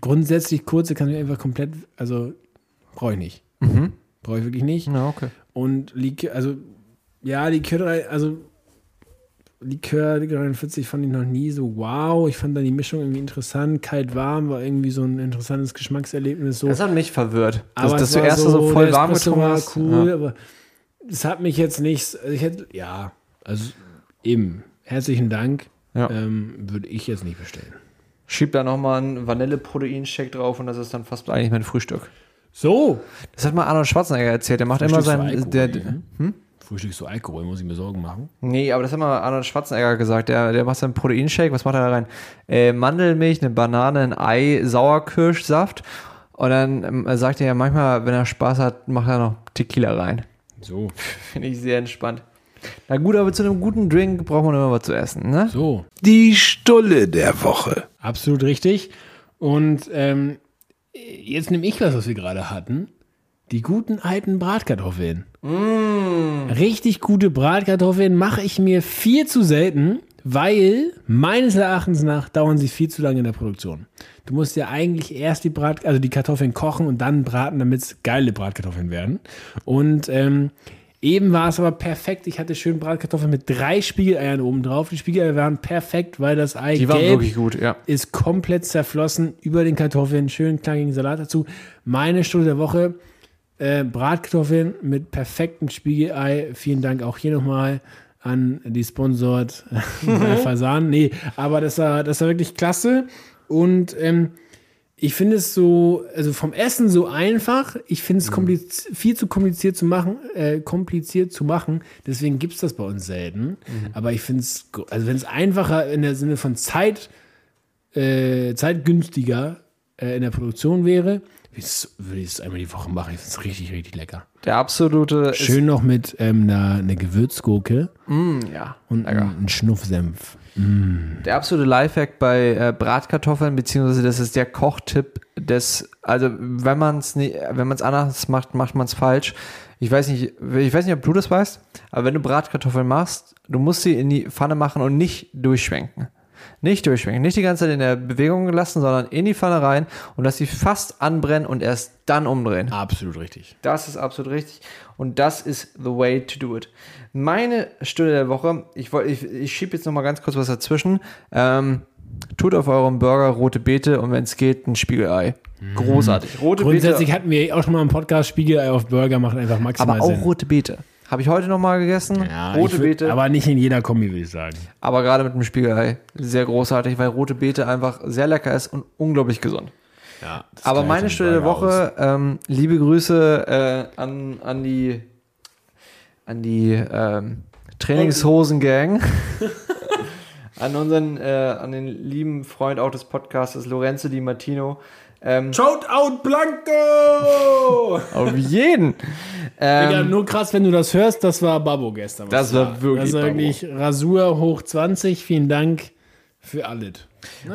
Grundsätzlich kurze kann ich einfach komplett, also brauche ich nicht. Brauche ich wirklich nicht. Ja, okay. Und Likör, also ja, Likör, also Likör 43 fand ich noch nie so wow. Ich fand dann die Mischung irgendwie interessant. Kalt-warm war irgendwie so ein interessantes Geschmackserlebnis. So. Das hat mich verwirrt. Aber dass, dass es du war erst so, voll der warm getrunken war hast. cool, Ja. aber es hat mich jetzt nicht, also ich hätte, ja, also eben, herzlichen Dank, Ja. ähm, würde ich jetzt nicht bestellen. Schieb da nochmal einen Vanille-Protein-Shake drauf und das ist dann fast eigentlich mein Frühstück. So, Das hat mal Arnold Schwarzenegger erzählt. Der macht immer sein. Der, ne? Frühstückst du Alkohol, muss ich mir Sorgen machen. nee, aber das hat mal Arnold Schwarzenegger gesagt. Der, der macht seinen Proteinshake. Was macht er da rein? Äh, Mandelmilch, eine Banane, ein Ei, Sauerkirschsaft. Und dann ähm, sagt er ja manchmal, wenn er Spaß hat, macht er noch Tequila rein. So, Finde ich sehr entspannt. Na gut, aber zu einem guten Drink braucht man immer was zu essen, ne? so, Die Stulle der Woche. absolut richtig. Und ähm, jetzt nehme ich was, was wir gerade hatten. Die guten alten Bratkartoffeln. Richtig gute Bratkartoffeln mache ich mir viel zu selten, weil meines Erachtens nach dauern sie viel zu lange in der Produktion. Du musst ja eigentlich erst die Brat, also die Kartoffeln kochen und dann braten, damit es geile Bratkartoffeln werden. Und ähm, eben war es aber perfekt. Ich hatte schön Bratkartoffeln mit drei Spiegeleiern oben drauf. Die Spiegeleier waren perfekt, weil das Ei Die waren gelb wirklich gut, ja. ist komplett zerflossen über den Kartoffeln. Schön knackigen Salat dazu. Meine Stunde der Woche. Äh, Bratkartoffeln mit perfektem Spiegelei. Vielen Dank auch hier nochmal an die Sponsort äh, Fasan. Nee, aber das war, das war wirklich klasse. Und ähm, ich finde es so, also vom Essen so einfach. Ich finde es kompliz viel zu kompliziert zu machen, äh, kompliziert zu machen. Deswegen gibt es das bei uns selten. Aber ich finde es, also wenn es einfacher in der Sinne von Zeit, äh, zeitgünstiger äh, in der Produktion wäre, würde ich es- würde ich es einmal die Woche machen. Finde es richtig, richtig lecker. Der absolute. Schön noch mit ähm, einer, einer Gewürzgurke Ist, mm, ja. und lecker. einem Schnuffsenf. Der absolute Lifehack bei äh, Bratkartoffeln, beziehungsweise das ist der Kochtipp des, also wenn man es wenn man es anders macht, macht man es falsch. Ich weiß nicht, ich weiß nicht, ob du das weißt, aber wenn du Bratkartoffeln machst, du musst sie in die Pfanne machen und nicht durchschwenken. Nicht durchschwenken, nicht die ganze Zeit in der Bewegung lassen, sondern in die Pfanne rein und dass sie fast anbrennen und erst dann umdrehen. Absolut richtig. Das ist absolut richtig. Und das ist the way to do it. Meine Stunde der Woche, ich, wollt- ich, ich schiebe jetzt noch mal ganz kurz was dazwischen. Ähm, tut auf eurem Burger rote Beete und wenn es geht, ein Spiegelei. Großartig. Rote Grundsätzlich Beete. hatten wir auch schon mal im Podcast Spiegelei auf Burger macht einfach maximal Aber auch Sinn. rote Beete. Habe ich heute noch mal gegessen. Ja, rote würd- Beete. Aber, Aber nicht in jeder Kombi, würde ich sagen. gerade mit dem Spiegelei. Sehr großartig, weil rote Beete einfach sehr lecker ist und unglaublich gesund. Ja, Aber meine Stunde der Woche, ähm, liebe Grüße äh, an, an die, an die ähm, Trainingshosen-Gang. an unseren, äh, an den lieben Freund auch des Podcastes, Lorenzo Di Martino. Ähm, Shout out Blanco! auf jeden. Digga, Ähm, nur krass, wenn du das hörst, das war Babbo gestern. Das war wirklich Das war Babbo. wirklich Rasur hoch 20. Vielen Dank für alles.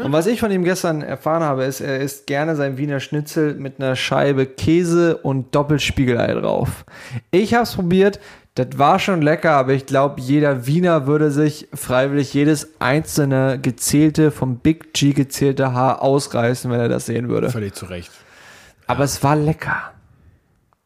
Und was ich von ihm gestern erfahren habe, ist, er isst gerne sein Wiener Schnitzel mit einer Scheibe Käse und Doppelspiegelei drauf. Ich habe es probiert, das war schon lecker, aber ich glaube, jeder Wiener würde sich freiwillig jedes einzelne gezählte, vom Big G gezählte Haar ausreißen, wenn er das sehen würde. Völlig zu Recht. Aber es war lecker.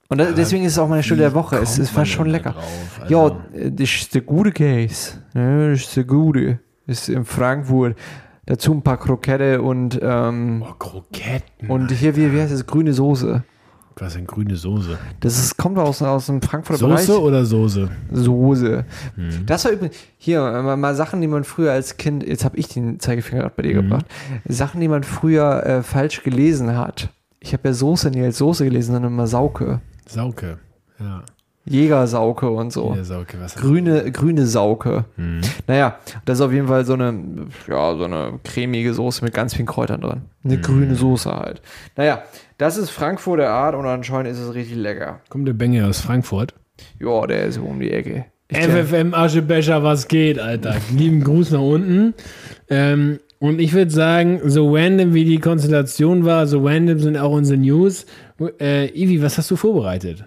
Und das, deswegen ist es auch meine Stunde der Woche. Es, es war schon lecker. drauf? Ja, Also- das ist der gute Case. Ja, das ist der gute. Das ist in Frankfurt. Dazu ein paar Krokette und, ähm, Oh, Kroketten. und hier, wie, wie heißt das? Grüne Soße. was denn grüne Soße? Das ist, kommt aus, aus dem Frankfurter Soße Bereich. oder Soße? Soße. Mhm. Das war übrigens, hier, mal, Sachen, die man früher als Kind, jetzt habe ich den Zeigefinger gerade bei Mhm. dir gebracht, Sachen, die man früher äh, falsch gelesen hat. Ich habe ja Soße nie als Soße gelesen, sondern immer Sauke. Sauke. Ja. Jägersauke und so. Ja, Sauke. Was Grüne, grüne Sauke. Mhm. Naja, das ist auf jeden Fall so eine, ja, so eine cremige Soße mit ganz vielen Kräutern drin. Eine Mhm. grüne Soße halt. Naja, das ist Frankfurter Art und anscheinend ist es richtig lecker. Kommt der Bengel aus Frankfurt? Ja, der ist um die Ecke. Ich FFM Aschebecher, was geht, Alter? Lieben Gruß nach unten. Ähm, und ich würde sagen, so random wie die Konstellation war, so random sind auch unsere News. Äh, Ivi, was hast du vorbereitet?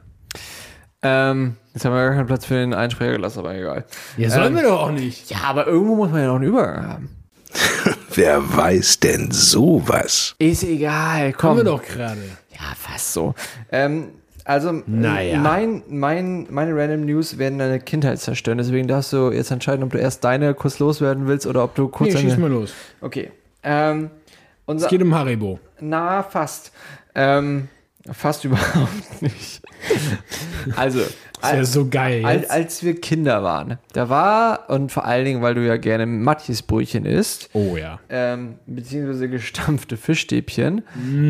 Ähm, jetzt haben wir gar keinen Platz für den Einsprecher gelassen, aber egal. Ja, sollen Ähm, wir doch auch nicht. Ja, aber irgendwo muss man ja noch einen Übergang haben. Wer weiß denn sowas? Ist egal, Haben komm. wir doch gerade. Ja, fast so. Ähm, also, Naja. mein, mein, meine Random News werden deine Kindheit zerstören. Deswegen darfst du jetzt entscheiden, ob du erst deine kurz loswerden willst oder ob du kurz Nee, schieß mal los. Okay. Ähm, unser, Es geht um Haribo. na, fast. Ähm, fast überhaupt nicht. Also, Das als, so geil als, als wir Kinder waren, da war, und vor allen Dingen, weil du ja gerne Matjesbrötchen isst, Oh ja. ähm, beziehungsweise gestampfte Fischstäbchen,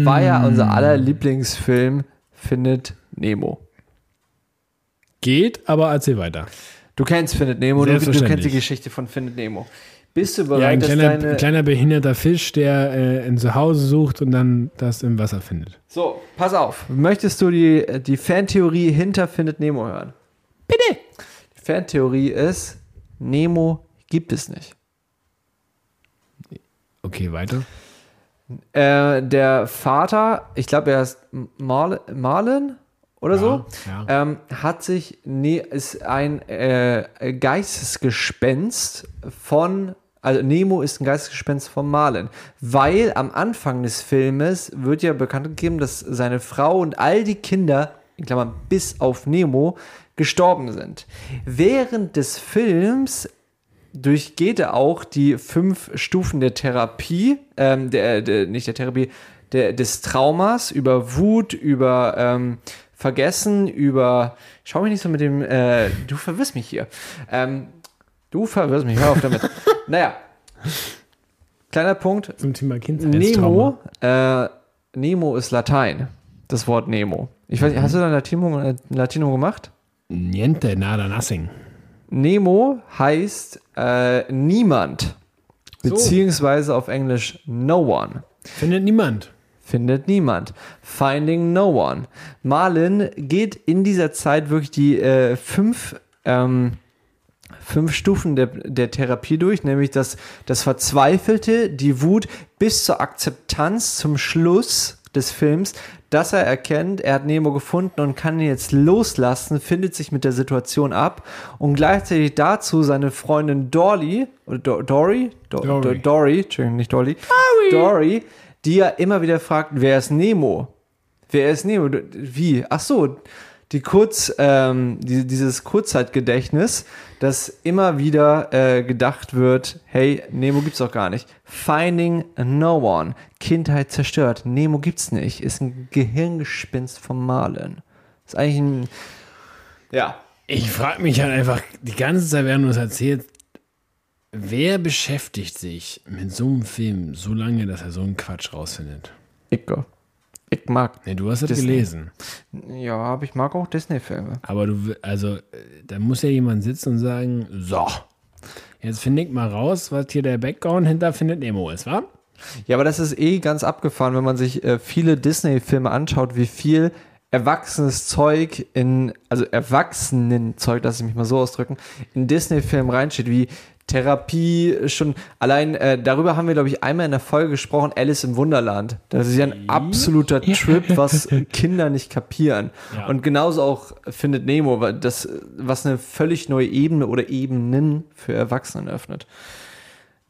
war ja unser aller Lieblingsfilm Findet Nemo. Geht, aber erzähl weiter. Du kennst Findet Nemo, du, du kennst die. Geschichte von Findet Nemo. Bist du Ja, bereit, ein kleiner, deine... kleiner behinderter Fisch, der äh, ein Zuhause sucht und dann das im Wasser findet. So, pass auf. Möchtest du die, die Fantheorie hinter Findet Nemo hören? Bitte! Die Fantheorie ist, Nemo gibt es nicht. Okay, weiter. Äh, der Vater, ich glaube, er ist Marlin, Marlin oder so, ja. Ähm, hat sich, ne, ist ein äh, Geistesgespenst von, also Nemo ist ein Geistesgespenst von Marlin, weil am Anfang des Filmes wird ja bekannt gegeben, dass seine Frau und all die Kinder, in Klammern bis auf Nemo, gestorben sind. Während des Films durchgeht er auch die fünf Stufen der Therapie, ähm, der, der, nicht der Therapie, der, des Traumas, über Wut, über ähm, Vergessen, über. Schau mich nicht so mit dem. Äh, du verwirrst mich hier. Ähm, du verwirrst mich, hör auf damit. naja. Kleiner Punkt. Zum Thema Nemo Kindheitstrauma. äh, Nemo ist Latein. Das Wort Nemo. Ich weiß nicht, hast du da Latinum, äh, Latinum gemacht? Niente, nada, nothing. Nemo heißt äh, niemand. So. Beziehungsweise auf Englisch no one. Findet niemand. Findet niemand. Finding no one. Marlin geht in dieser Zeit wirklich die äh, fünf, ähm, fünf Stufen der, der Therapie durch, nämlich das, das Verzweifelte, die Wut bis zur Akzeptanz zum Schluss des Films, dass er erkennt, er hat Nemo gefunden und kann ihn jetzt loslassen, findet sich mit der Situation ab und gleichzeitig dazu seine Freundin Dolly, oder Do Dory? Do Dory. Do Dory, Entschuldigung, nicht Dolly, Dory, die ja immer wieder fragt, wer ist Nemo? Wer ist Nemo? Wie? Ach so, die Kurz, ähm, die, dieses Kurzzeitgedächtnis, dass immer wieder äh, gedacht wird, hey, Nemo gibt's doch gar nicht. Finding no one. Kindheit zerstört. Nemo gibt's nicht. Ist ein Gehirngespinst vom Malen. Ist eigentlich ein, ja. Ich frage mich halt einfach die ganze Zeit, während du es erzählst, wer beschäftigt sich mit so einem Film so lange, dass er so einen Quatsch rausfindet? Ich, ich mag. Nee, du hast das Disney. gelesen. Ja, aber ich mag auch Disney-Filme. Aber du, also, äh, da muss ja jemand sitzen und sagen, so, jetzt finde ich mal raus, was hier der Background hinter Findet Nemo ist, wa? Ja, aber das ist eh ganz abgefahren, wenn man sich äh, viele Disney-Filme anschaut, wie viel erwachsenes Zeug in, also Erwachsenen-Zeug, lass ich mich mal so ausdrücken, in Disney-Filmen reinsteht, wie Therapie schon, allein äh, darüber haben wir, glaube ich, einmal in der Folge gesprochen, Alice im Wunderland. Das ist ja ein absoluter Trip, was Kinder nicht kapieren. Ja. Und genauso auch findet Nemo, weil das, was eine völlig neue Ebene oder Ebenen für Erwachsene öffnet.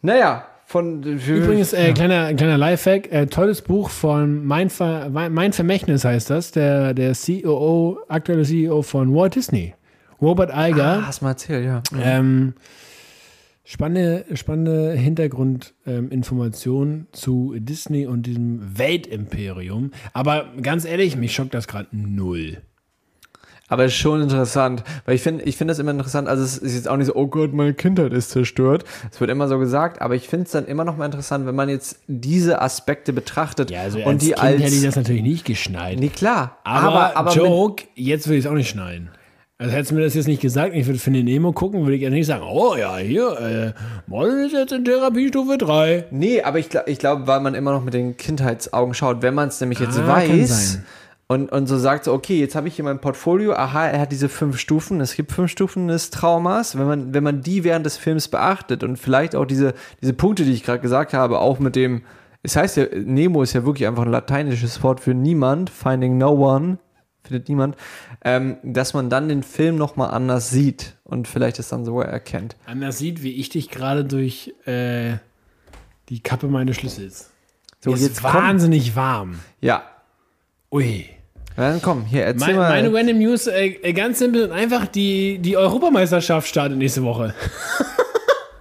Naja, von Übrigens, äh, kleiner, kleiner Lifehack, äh, tolles Buch von Mein, Ver, mein Vermächtnis heißt das, der, der COO, aktuelle CEO von Walt Disney. Robert Iger. Ah, hast mal erzählt, ja. Ähm, spannende spannende Hintergrundinformationen zu Disney und diesem Weltimperium. Aber ganz ehrlich, mich schockt das gerade null. Aber es ist schon interessant, weil ich finde, ich finde das immer interessant. Also es ist jetzt auch nicht so, oh Gott, meine Kindheit ist zerstört. Es wird immer so gesagt, aber ich finde es dann immer noch mal interessant, wenn man jetzt diese Aspekte betrachtet Ja, also und als die kind als hätte ich das natürlich nicht geschneit. nee klar, aber, aber, aber Joke, jetzt würde ich es auch nicht schneiden. Also hättest du mir das jetzt nicht gesagt ich würde Findet Nemo gucken, würde ich jetzt nicht sagen, oh ja, hier, äh, Model ist jetzt in Therapiestufe 3. Mit, nee, aber ich, ich glaube, weil man immer noch mit den Kindheitsaugen schaut, wenn man es nämlich jetzt Ah, weiß und, und so sagt, so, okay, jetzt habe ich hier mein Portfolio, aha, er hat diese fünf Stufen, es gibt fünf Stufen des Traumas, wenn man, wenn man die während des Films beachtet und vielleicht auch diese, diese Punkte, die ich gerade gesagt habe, auch mit dem, es heißt ja, Nemo ist ja wirklich einfach ein lateinisches Wort für niemand, finding no one, findet niemand, ähm, dass man dann den Film nochmal anders sieht und vielleicht es dann sogar erkennt. Anders sieht, wie ich dich gerade durch äh, die Kappe meines Schlüssels. So, Mir ist jetzt komm. wahnsinnig warm. Ja, Ui. dann komm, hier, erzähl Mein, mal. meine Random News, äh, äh, ganz simpel und einfach, die, die Europameisterschaft startet nächste Woche.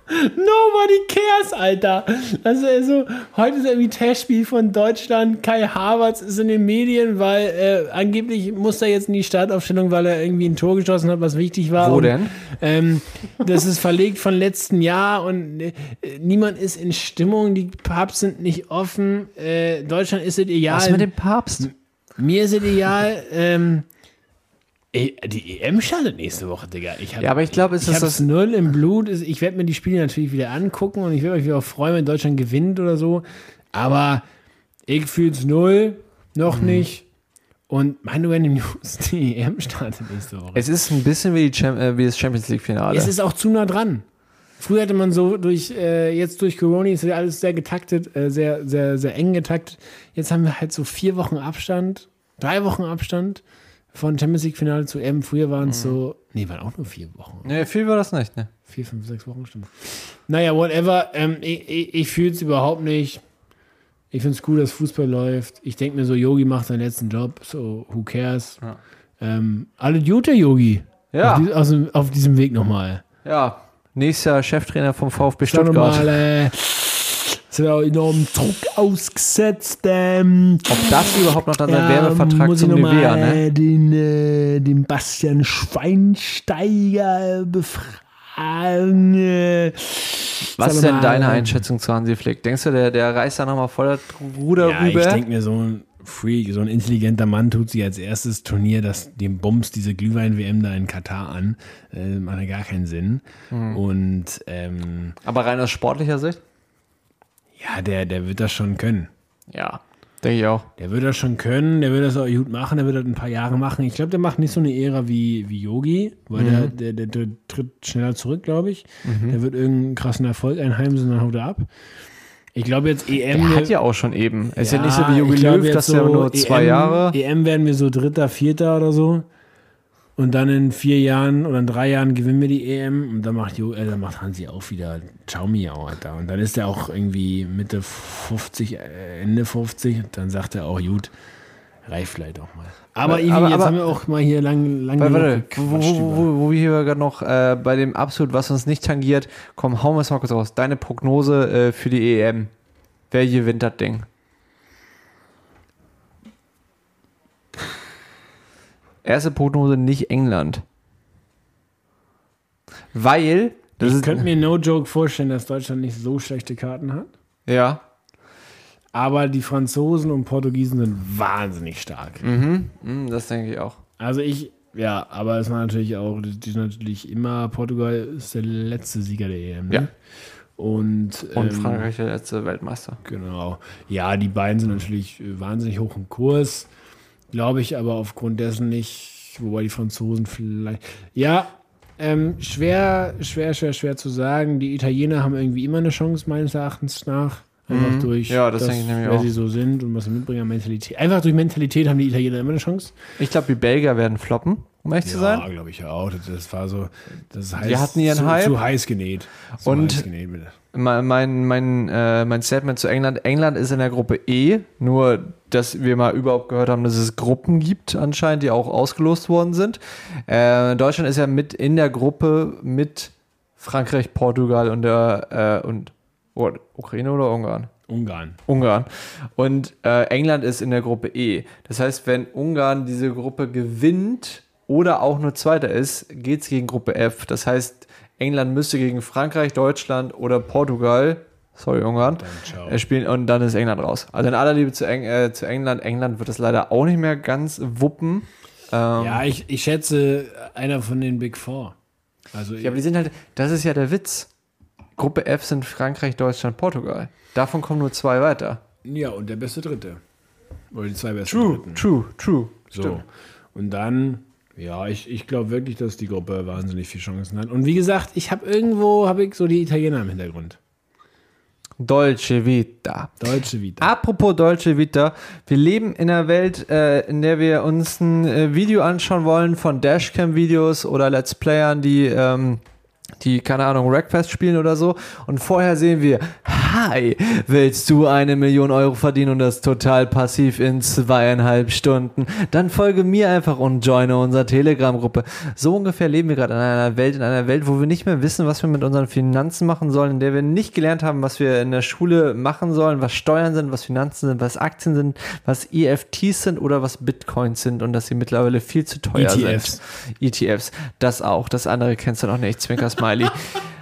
Nobody cares, Alter. Also, also heute ist irgendwie Testspiel von Deutschland. Kai Havertz ist in den Medien, weil äh, angeblich muss er jetzt in die Startaufstellung, weil er irgendwie ein Tor geschossen hat, was wichtig war. Wo Und, denn? Ähm, das ist verlegt von letzten Jahr und äh, niemand ist in Stimmung. Die Pubs sind nicht offen. Äh, Deutschland ist es egal. Was mit dem Papst? Mir ist es egal. Ähm, ey, die EM startet nächste Woche, Digga. Ich hab, Ja, aber ich glaube, es ich ist das. null im Blut. Ich werde mir die Spiele natürlich wieder angucken und ich werde mich wieder auch freuen, wenn Deutschland gewinnt oder so. Aber ich fühl's null, noch Mhm. nicht. Und meine Random News, die EM startet nächste Woche. Es ist ein bisschen wie, Cham äh, wie das Champions League-Finale. Es ist auch zu nah dran. Früher hatte man so durch, äh, jetzt durch Corona ist ja alles sehr getaktet, äh, sehr, sehr, sehr eng getaktet. Jetzt haben wir halt so vier Wochen Abstand, drei Wochen Abstand von Champions League Finale zu M. Früher waren es so, nee, waren auch nur vier Wochen. Nee, viel war das nicht, ne? Vier, fünf, sechs Wochen, stimmt. Naja, whatever. Ähm, ich ich, ich fühle es überhaupt nicht. Ich finde es cool, dass Fußball läuft. Ich denke mir so, Yogi macht seinen letzten Job, so who cares. Ja. Ähm, alle Gute, Yogi. Ja. Auf, die, aus auf diesem Weg nochmal. Ja. Nächster Cheftrainer vom VfB Stuttgart. mal, äh, es wird auch enorm Druck ausgesetzt. Ähm, Ob das überhaupt noch dann sein ja, Werbevertrag muss ich zum mal, Nivea, ne? Den, äh, den Bastian Schweinsteiger äh, befragen. Äh, Was ist denn mal, deine äh, Einschätzung zu Hansi Flick? Denkst du, der, der reißt da nochmal voll das Ruder Ja, rüber? ich denke mir so, Freak, so ein intelligenter Mann tut sich als erstes Turnier das, dem Bums diese Glühwein-WM da in Katar an. Äh, macht ja gar keinen Sinn. Und ähm, Aber rein aus sportlicher Sicht? Ja, der, der wird das schon können. Ja. Denke ich auch. Der wird das schon können, der wird das auch gut machen, der wird das ein paar Jahre machen. Ich glaube, der macht nicht so eine Ära wie, wie Yogi, weil der, der, der, der tritt schneller zurück, glaube ich. Der wird irgendeinen krassen Erfolg einheimsen und dann haut er ab. Ich glaube jetzt EM. Er hat ja auch schon eben. Es ist ja, nicht so wie ich Jogi Löw, dass er nur zwei EM, Jahre. EM werden wir so Dritter, Vierter oder so. Und dann in vier Jahren oder in drei Jahren gewinnen wir die EM und dann macht, jo, äh, dann macht Hansi auch wieder Ciao Miau, Alter. Und dann ist er auch irgendwie Mitte 50, äh, Ende 50 und dann sagt er auch, gut, reicht vielleicht auch mal. Aber, Aber- Ivi, aber- jetzt aber- haben wir auch mal hier lang, lang Warte, wo, wo, wo, wo wir hier gerade noch äh, bei dem absolut, was uns nicht tangiert, komm, hauen wir es mal kurz raus. Deine Prognose äh, für die EM. Wer gewinnt das Ding? Erste Prognose nicht England. Weil, das Ich könnte mir no joke vorstellen, dass Deutschland nicht so schlechte Karten hat. ja, Aber die Franzosen und Portugiesen sind wahnsinnig stark. mhm, mhm, das denke ich auch. Also ich, ja, aber es war natürlich auch, die sind natürlich immer, Portugal ist der letzte Sieger der EM. Ne? Ja. Und, Und ähm, Frankreich der letzte Weltmeister. Genau. Ja, die beiden sind natürlich äh, wahnsinnig hoch im Kurs. Glaube ich aber aufgrund dessen nicht, wobei die Franzosen vielleicht. Ja, ähm, schwer, schwer, schwer, schwer zu sagen. Die Italiener haben irgendwie immer eine Chance, meines Erachtens nach. Einfach Mhm. durch, Ja, das nämlich wer auch. sie so sind und was sie mitbringen an Mentalität. Einfach durch Mentalität haben die Italiener immer eine Chance. Ich glaube, die Belgier werden floppen, um ehrlich zu sein. Ja, glaube ich auch. Das, das war so, das ist heiß, Die hatten ihren zu, Hype. zu heiß genäht. Zu Und- heiß genäht. Mein, mein, mein, äh, mein Statement zu England. England ist in der Gruppe E, nur dass wir mal überhaupt gehört haben, dass es Gruppen gibt anscheinend, die auch ausgelost worden sind. Äh, Deutschland ist ja mit in der Gruppe mit Frankreich, Portugal und der äh, und oh, Ukraine oder Ungarn? Ungarn. Ungarn. Und äh, England ist in der Gruppe E. Das heißt, wenn Ungarn diese Gruppe gewinnt oder auch nur Zweiter ist, geht es gegen Gruppe F. Das heißt, England müsste gegen Frankreich, Deutschland oder Portugal, sorry Ungarn, äh, spielen und dann ist England raus. Also in aller Liebe zu, Eng äh, zu England. England wird es leider auch nicht mehr ganz wuppen. Ähm, Ja, ich, ich schätze einer von den Big Four. Also Ja, aber die sind halt, das ist ja der Witz. Gruppe F sind Frankreich, Deutschland, Portugal. Davon kommen nur zwei weiter. ja, und der beste Dritte. Oder die zwei besten Dritten. true, true. So. Und dann, ja, ich, ich glaube wirklich, dass die Gruppe wahnsinnig viele Chancen hat. Und wie gesagt, ich habe irgendwo, habe ich so die Italiener im Hintergrund. Dolce Vita. Deutsche wieder. Apropos Dolce Vita, wir leben in einer Welt, äh, in der wir uns ein äh, Video anschauen wollen von Dashcam-Videos oder Let's Playern, die, ähm, die, keine Ahnung, Wreckfest spielen oder so. Und vorher sehen wir, hi, willst du eine Million Euro verdienen und das total passiv in zweieinhalb Stunden? Dann folge mir einfach und joine unsere Telegram-Gruppe. So ungefähr leben wir gerade in einer Welt, in einer Welt, wo wir nicht mehr wissen, was wir mit unseren Finanzen machen sollen, in der wir nicht gelernt haben, was wir in der Schule machen sollen, was Steuern sind, was Finanzen sind, was Aktien sind, was EFTs sind oder was Bitcoins sind und dass sie mittlerweile viel zu teuer ETFs. sind. ETFs, das auch. Das andere kennst du noch nicht, Zwinker Smiley.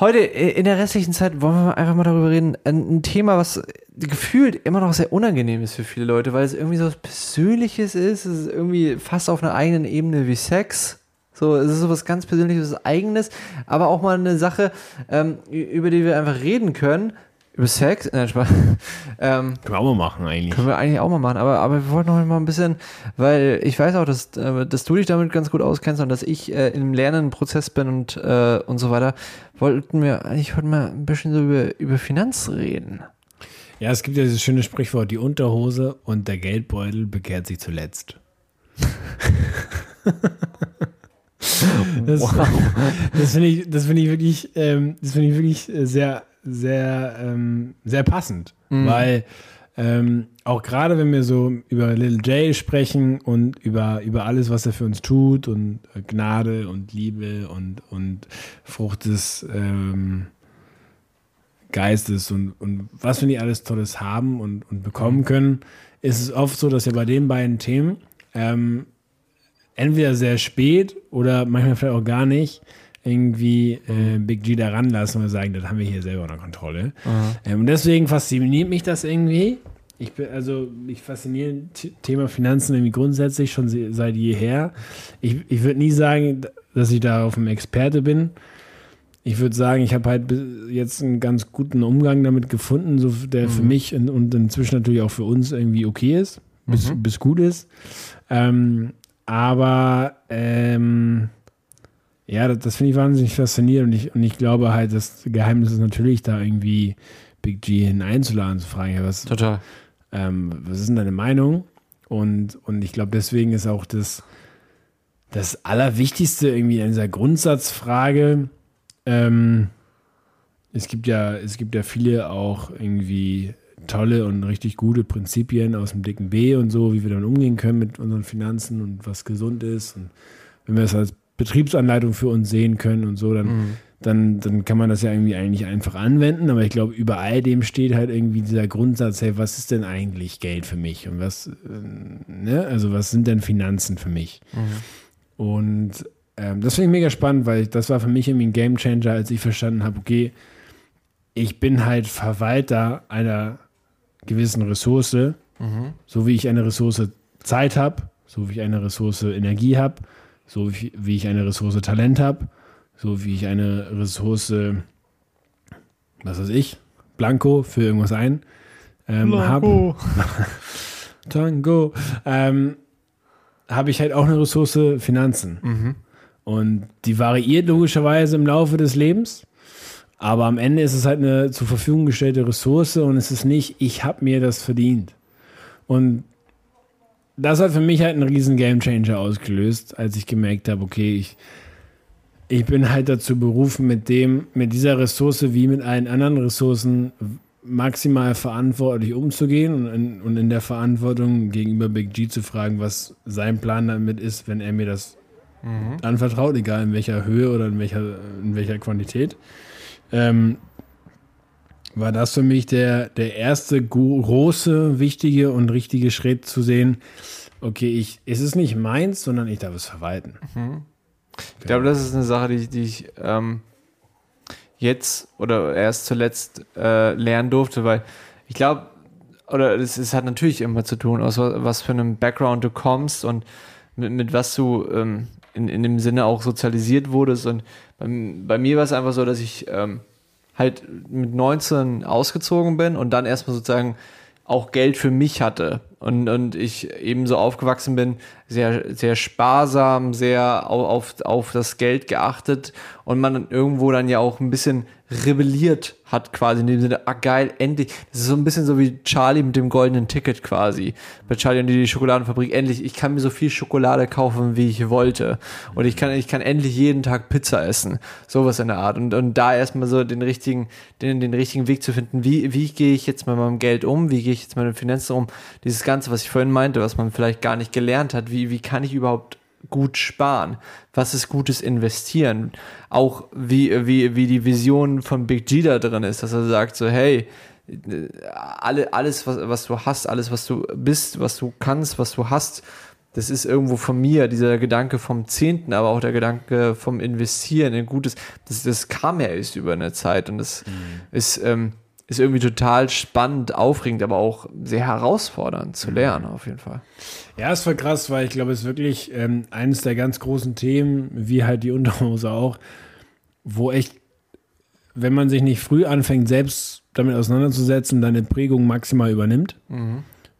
Heute in der restlichen Zeit wollen wir einfach mal darüber reden. Ein, Thema, was gefühlt immer noch sehr unangenehm ist für viele Leute, weil es irgendwie so was Persönliches ist. Es ist irgendwie fast auf einer eigenen Ebene wie Sex. So, es ist so was ganz Persönliches, was Eigenes, aber auch mal eine Sache, ähm, über die wir einfach reden können. Über Sex? Nein, Spaß. ähm, Können wir auch mal machen eigentlich. können wir eigentlich auch mal machen, aber, aber wir wollten noch mal ein bisschen, weil ich weiß auch, dass, äh, dass du dich damit ganz gut auskennst und dass ich äh, im Lernenprozess bin und, äh, und so weiter, wollten wir eigentlich heute mal ein bisschen so über, über Finanz reden. Ja, es gibt ja dieses schöne Sprichwort, die Unterhose und der Geldbeutel bekehrt sich zuletzt. das das finde ich, das finde ich wirklich, ähm, das finde ich wirklich äh, sehr, sehr, ähm, sehr passend, weil ähm, auch gerade wenn wir so über Little J sprechen und über, über alles, was er für uns tut und äh, Gnade und Liebe und, und Frucht des ähm, Geistes und, und was wir nicht alles Tolles haben und, und bekommen können, ist es oft so, dass wir bei den beiden Themen ähm, entweder sehr spät oder manchmal vielleicht auch gar nicht irgendwie äh, Big G da ranlassen und sagen, das haben wir hier selber unter Kontrolle. Ähm, und deswegen fasziniert mich das irgendwie. Ich bin, also, mich fasziniert T- Thema Finanzen irgendwie grundsätzlich schon se- seit jeher. Ich, ich würde nie sagen, dass ich da auf einem Experte bin. Ich würde sagen, ich habe halt jetzt einen ganz guten Umgang damit gefunden, so der für mich und, und inzwischen natürlich auch für uns irgendwie okay ist, bis, bis gut ist. Ähm, aber ähm, ja, das, das finde ich wahnsinnig faszinierend und ich, und ich glaube halt, das Geheimnis ist natürlich da irgendwie Big G hineinzuladen, zu fragen, ja, was, Total. ähm, was ist denn deine Meinung? Und, und ich glaube, deswegen ist auch das, das Allerwichtigste irgendwie in dieser Grundsatzfrage, ähm, es gibt ja, es gibt ja viele auch irgendwie tolle und richtig gute Prinzipien aus dem dicken B und so, wie wir dann umgehen können mit unseren Finanzen und was gesund ist. Und wenn wir das als Betriebsanleitung für uns sehen können und so, dann, dann, dann kann man das ja irgendwie eigentlich einfach anwenden. Aber ich glaube, über all dem steht halt irgendwie dieser Grundsatz, hey, was ist denn eigentlich Geld für mich? Und was, äh, ne? Also was sind denn Finanzen für mich? Und ähm, das finde ich mega spannend, weil das war für mich irgendwie ein Game Changer, als ich verstanden habe, okay, ich bin halt Verwalter einer gewissen Ressource, so wie ich eine Ressource Zeit habe, so wie ich eine Ressource Energie habe, so wie, wie ich eine Ressource Talent habe, so wie ich eine Ressource, was weiß ich, Blanco für irgendwas ein, ähm, habe. Tango. Ähm, habe ich halt auch eine Ressource Finanzen. Und die variiert logischerweise im Laufe des Lebens. Aber am Ende ist es halt eine zur Verfügung gestellte Ressource und es ist nicht, ich habe mir das verdient. Und das hat für mich halt einen riesen Gamechanger ausgelöst, als ich gemerkt habe, okay, ich, ich bin halt dazu berufen, mit dem, mit dieser Ressource wie mit allen anderen Ressourcen maximal verantwortlich umzugehen und in, und in der Verantwortung gegenüber Big G zu fragen, was sein Plan damit ist, wenn er mir das anvertraut, egal in welcher Höhe oder in welcher, in welcher Quantität. Ähm, war das für mich der, der erste gro- große, wichtige und richtige Schritt zu sehen, okay, ich, es ist nicht meins, sondern ich darf es verwalten. Ich glaube, das ist eine Sache, die, die ich ähm, jetzt oder erst zuletzt äh, lernen durfte, weil ich glaube, oder es, es hat natürlich immer zu tun, aus was, was für einem Background du kommst und mit, mit was du ähm, in, in dem Sinne auch sozialisiert wurdest. Und bei, bei mir war es einfach so, dass ich ähm, halt mit 19 ausgezogen bin und dann erstmal sozusagen auch Geld für mich hatte. Und, und ich eben so aufgewachsen bin, sehr, sehr sparsam, sehr au- auf, auf das Geld geachtet und man irgendwo dann ja auch ein bisschen rebelliert hat quasi in dem Sinne, ah geil, endlich. Das ist so ein bisschen so wie Charlie mit dem goldenen Ticket quasi. Bei Charlie und die Schokoladenfabrik, endlich, ich kann mir so viel Schokolade kaufen, wie ich wollte. Und ich kann, ich kann endlich jeden Tag Pizza essen. Sowas in der Art. Und, und da erstmal so den richtigen, den, den richtigen Weg zu finden, wie, wie gehe ich jetzt mit meinem Geld um, wie gehe ich jetzt mit den Finanzen um. Dieses Ganze, was ich vorhin meinte, was man vielleicht gar nicht gelernt hat, wie, wie kann ich überhaupt gut sparen? Was ist gutes Investieren? Auch wie, wie, wie die Vision von Big G da drin ist, dass er sagt so, hey, alle, alles, was, was du hast, alles, was du bist, was du kannst, was du hast, das ist irgendwo von mir, dieser Gedanke vom Zehnten, aber auch der Gedanke vom Investieren in Gutes, das, das kam ja erst über eine Zeit und das ist, ähm, ist irgendwie total spannend, aufregend, aber auch sehr herausfordernd zu lernen, auf jeden Fall. Ja, ist voll krass, weil ich glaube, es ist wirklich ähm, eines der ganz großen Themen, wie halt die Unterhose auch, wo echt, wenn man sich nicht früh anfängt, selbst damit auseinanderzusetzen, deine Prägung maximal übernimmt.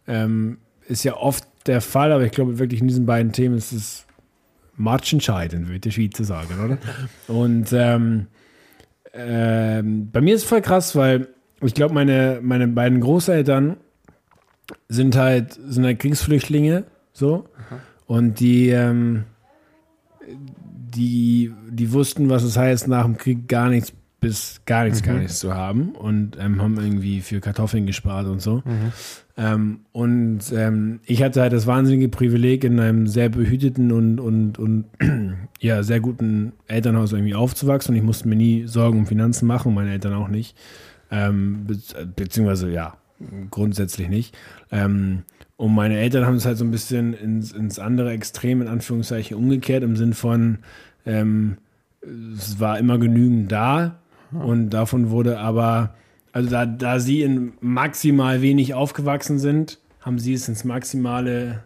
Ähm, ist ja oft der Fall, aber ich glaube wirklich in diesen beiden Themen ist es matchentscheidend, würde der Schweizer sagen, oder? Und ähm, ähm, bei mir ist es voll krass, weil ich glaube, meine, meine beiden Großeltern sind halt, sind halt Kriegsflüchtlinge, so. Und die, ähm, die, die wussten, was es heißt, nach dem Krieg gar nichts bis gar nichts, gar nichts zu haben und ähm, haben irgendwie für Kartoffeln gespart und so. Ähm, und ähm, ich hatte halt das wahnsinnige Privileg, in einem sehr behüteten und, und, und ja, sehr guten Elternhaus irgendwie aufzuwachsen und ich musste mir nie Sorgen um Finanzen machen, meine Eltern auch nicht. Ähm, be beziehungsweise ja, grundsätzlich nicht. Ähm, und meine Eltern haben es halt so ein bisschen ins, ins andere Extrem in Anführungszeichen umgekehrt, im Sinn von, ähm, es war immer genügend da und davon wurde aber Also da, da sie in maximal wenig aufgewachsen sind, haben sie es ins maximale,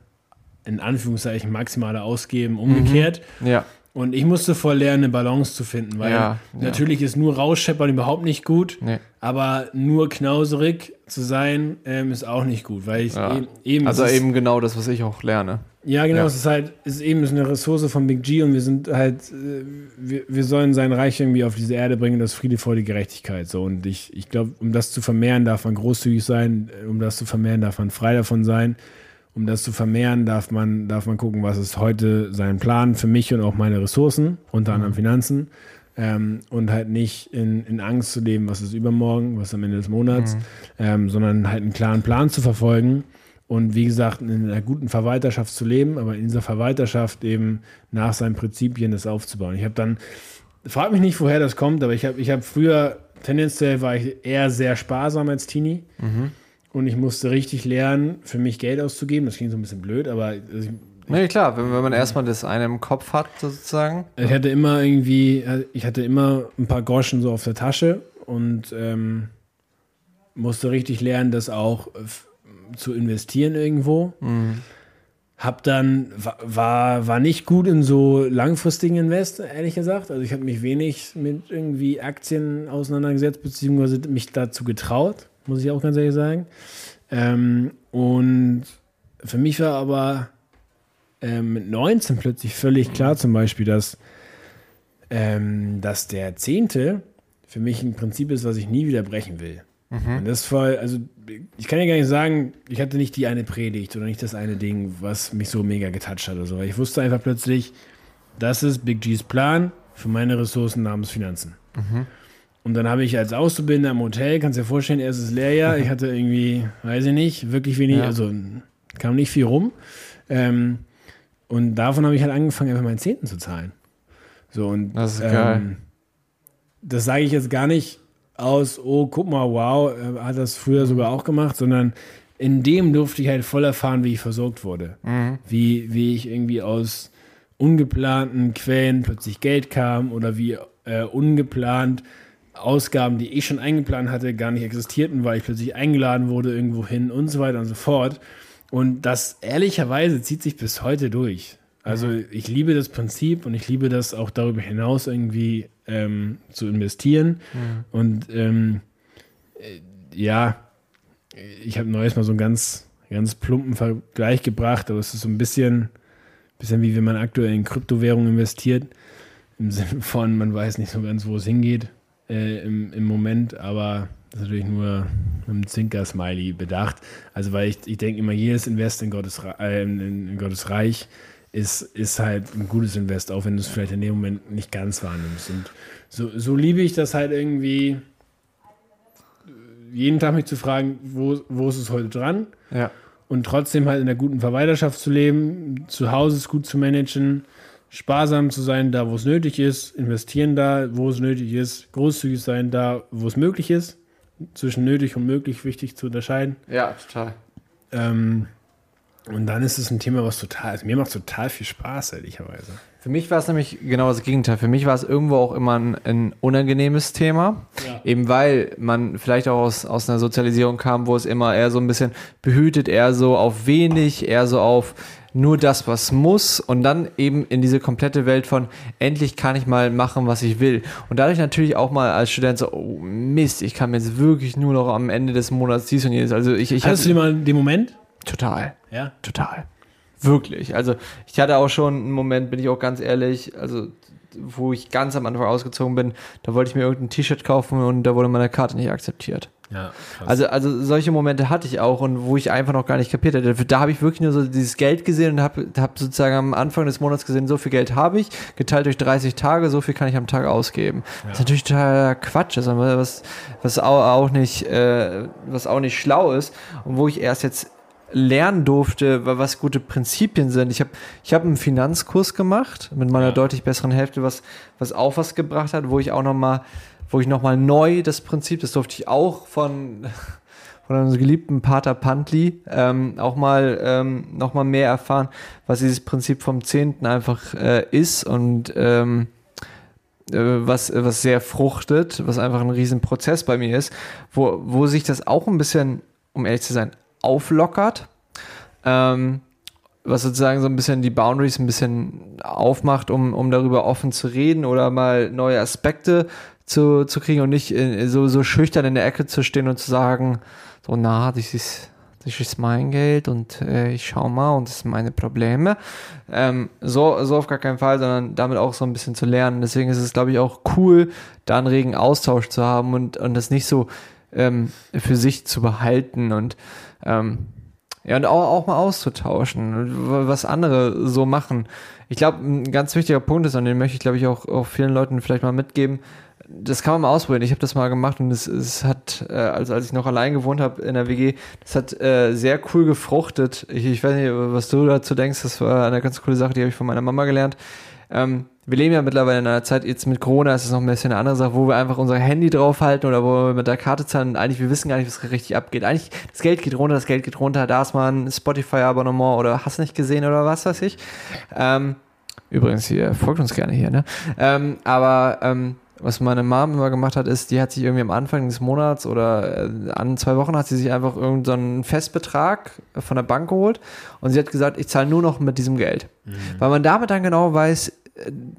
in Anführungszeichen maximale Ausgeben umgekehrt. Ja. Und ich musste voll lernen, eine Balance zu finden, weil Ja, ja. natürlich ist nur rausscheppern überhaupt nicht gut, Nee. aber nur knauserig zu sein ähm, ist auch nicht gut, weil ich Ja. eben, eben Also eben genau das, was ich auch lerne. ja genau, ja. es ist halt es ist eben eine Ressource von Big G und wir sind halt äh, wir, wir sollen sein Reich irgendwie auf diese Erde bringen, das Friede, Freude, Gerechtigkeit so und ich ich glaube, um das zu vermehren, darf man großzügig sein, äh, um das zu vermehren, darf man frei davon sein. Um das zu vermehren, darf man, darf man gucken, was ist heute sein Plan für mich und auch meine Ressourcen, unter anderem Finanzen. Ähm, und halt nicht in, in Angst zu leben, was ist übermorgen, was ist am Ende des Monats, ähm, sondern halt einen klaren Plan zu verfolgen und wie gesagt, in einer guten Verwalterschaft zu leben, aber in dieser Verwalterschaft eben nach seinen Prinzipien das aufzubauen. Ich habe dann, frag mich nicht, woher das kommt, aber ich habe ich hab früher, tendenziell war ich eher sehr sparsam als Teenie. Und ich musste richtig lernen, für mich Geld auszugeben. Das klingt so ein bisschen blöd, aber also ich, Nee, klar, wenn, wenn man erstmal das eine im Kopf hat, sozusagen. ich hatte immer irgendwie, ich hatte immer ein paar Groschen so auf der Tasche und ähm, musste richtig lernen, das auch äh, zu investieren irgendwo. Hab dann, wa- war, war nicht gut in so langfristigen Invest, ehrlich gesagt. Also ich habe mich wenig mit irgendwie Aktien auseinandergesetzt, beziehungsweise mich dazu getraut, muss ich auch ganz ehrlich sagen. Ähm, und für mich war aber ähm, mit 19 plötzlich völlig klar zum Beispiel, dass, ähm, dass der Zehnte für mich ein Prinzip ist, was ich nie wieder brechen will. Und das voll, also ich kann ja gar nicht sagen, ich hatte nicht die eine Predigt oder nicht das eine Ding, was mich so mega getoucht hat oder so. Ich wusste einfach plötzlich, das ist Big G's Plan für meine Ressourcen namens Finanzen. Und dann habe ich als Auszubildender im Hotel, kannst dir vorstellen, erstes Lehrjahr, ich hatte irgendwie, weiß ich nicht, wirklich wenig, Ja. also kam nicht viel rum. Ähm, und davon habe ich halt angefangen, einfach meinen Zehnten zu zahlen. So, und Das ist geil. ähm, das sage ich jetzt gar nicht aus, oh, guck mal, wow, er hat das früher sogar auch gemacht, sondern in dem durfte ich halt voll erfahren, wie ich versorgt wurde. Wie, wie ich irgendwie aus ungeplanten Quellen plötzlich Geld kam oder wie äh, ungeplant Ausgaben, die ich schon eingeplant hatte, gar nicht existierten, weil ich plötzlich eingeladen wurde irgendwo hin und so weiter und so fort. Und das ehrlicherweise zieht sich bis heute durch. Also ich liebe das Prinzip und ich liebe das auch darüber hinaus irgendwie ähm, zu investieren. Und ähm, äh, ja, ich habe neues mal so einen ganz, ganz plumpen Vergleich gebracht, aber es ist so ein bisschen, bisschen wie wenn man aktuell in Kryptowährungen investiert. Im Sinne von, man weiß nicht so ganz, wo es hingeht äh, im, im Moment, aber das ist natürlich nur mit einem Zinker-Smiley bedacht. Also, weil ich, ich denke immer, jedes Invest in Gottes, äh, in, in Gottes Reich ist, ist halt ein gutes Invest, auch wenn du es vielleicht in dem Moment nicht ganz wahrnimmst. Und so, so liebe ich das halt irgendwie, jeden Tag mich zu fragen, wo, wo ist es heute dran? Ja. und trotzdem halt in der guten Verwalterschaft zu leben, zu Hause es gut zu managen, sparsam zu sein, da wo es nötig ist, investieren da, wo es nötig ist, großzügig sein, da wo es möglich ist, zwischen nötig und möglich wichtig zu unterscheiden. Ja, total. Ähm, und dann ist es ein Thema, was total, also mir macht total viel Spaß, ehrlicherweise. Für mich war es nämlich genau das Gegenteil. Für mich war es irgendwo auch immer ein, ein unangenehmes Thema. Ja. Eben weil man vielleicht auch aus, aus einer Sozialisierung kam, wo es immer eher so ein bisschen behütet, eher so auf wenig, eher so auf nur das, was muss und dann eben in diese komplette Welt von endlich kann ich mal machen, was ich will. Und dadurch natürlich auch mal als Student so, oh Mist, ich kann mir jetzt wirklich nur noch am Ende des Monats dies und jenes. Also ich, ich Hattest du dir mal den Moment? total. Ja. Total. Wirklich. Also ich hatte auch schon einen Moment, bin ich auch ganz ehrlich, also wo ich ganz am Anfang ausgezogen bin, da wollte ich mir irgendein T-Shirt kaufen und da wurde meine Karte nicht akzeptiert. Ja. Also, also solche Momente hatte ich auch und wo ich einfach noch gar nicht kapiert hatte. Da habe ich wirklich nur so dieses Geld gesehen und habe hab sozusagen am Anfang des Monats gesehen, so viel Geld habe ich, geteilt durch 30 Tage, so viel kann ich am Tag ausgeben. Was natürlich total Quatsch ist, aber was, was auch, nicht, äh, was auch nicht schlau ist und wo ich erst jetzt lernen durfte, wa- was gute Prinzipien sind. Ich habe ich hab einen Finanzkurs gemacht mit meiner Ja. deutlich besseren Hälfte, was, was auch was gebracht hat, wo ich auch noch mal wo ich nochmal neu das Prinzip, das durfte ich auch von, von unserem geliebten Pater Pantli ähm, auch mal ähm, noch mal mehr erfahren, was dieses Prinzip vom Zehnten einfach äh, ist und ähm, äh, was, was sehr fruchtet, was einfach ein Riesenprozess bei mir ist, wo, wo sich das auch ein bisschen, um ehrlich zu sein, auflockert. Ähm, was sozusagen so ein bisschen die Boundaries ein bisschen aufmacht, um, um darüber offen zu reden oder mal neue Aspekte zu, zu kriegen und nicht in, so, so schüchtern in der Ecke zu stehen und zu sagen, so, na, das ist, das ist mein Geld und äh, ich schau mal und das sind meine Probleme. Ähm, so, so auf gar keinen Fall, sondern damit auch so ein bisschen zu lernen. Deswegen ist es, glaube ich, auch cool, da einen regen Austausch zu haben und, und das nicht so ähm, für sich zu behalten und ähm, ja, und auch, auch mal auszutauschen, was andere so machen. Ich glaube, ein ganz wichtiger Punkt ist, und den möchte ich, glaube ich, auch, auch vielen Leuten vielleicht mal mitgeben, das kann man mal ausprobieren. Ich habe das mal gemacht und es, es hat, äh, also als ich noch allein gewohnt habe in der WG, das hat äh, sehr cool gefruchtet. Ich, ich weiß nicht, was du dazu denkst, das war eine ganz coole Sache, die habe ich von meiner Mama gelernt. Ähm, wir leben ja mittlerweile in einer Zeit, jetzt mit Corona ist es noch ein bisschen eine andere Sache, wo wir einfach unser Handy draufhalten oder wo wir mit der Karte zahlen eigentlich, wir wissen gar nicht, was richtig abgeht. Eigentlich, das Geld geht runter, das Geld geht runter, da ist mal ein Spotify-Abonnement oder hast nicht gesehen oder was weiß ich. Ähm, übrigens, ihr folgt uns gerne hier, ne? Ähm, aber ähm, was meine Mom immer gemacht hat, ist, die hat sich irgendwie am Anfang des Monats oder äh, an zwei Wochen hat sie sich einfach irgendeinen so Festbetrag von der Bank geholt und sie hat gesagt, ich zahle nur noch mit diesem Geld. Mhm. Weil man damit dann genau weiß,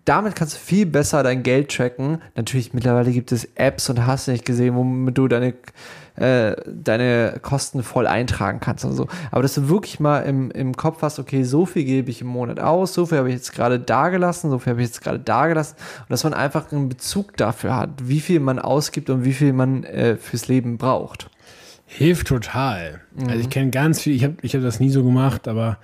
damit kannst du viel besser dein Geld tracken. Natürlich, mittlerweile gibt es Apps und hast nicht gesehen, womit du deine, äh, deine Kosten voll eintragen kannst und so. Aber dass du wirklich mal im, im Kopf hast, okay, so viel gebe ich im Monat aus, so viel habe ich jetzt gerade da gelassen, so viel habe ich jetzt gerade da gelassen. Und dass man einfach einen Bezug dafür hat, wie viel man ausgibt und wie viel man äh, fürs Leben braucht. Hilft total. Mhm. Also ich kenne ganz viel, ich habe ich hab das nie so gemacht, aber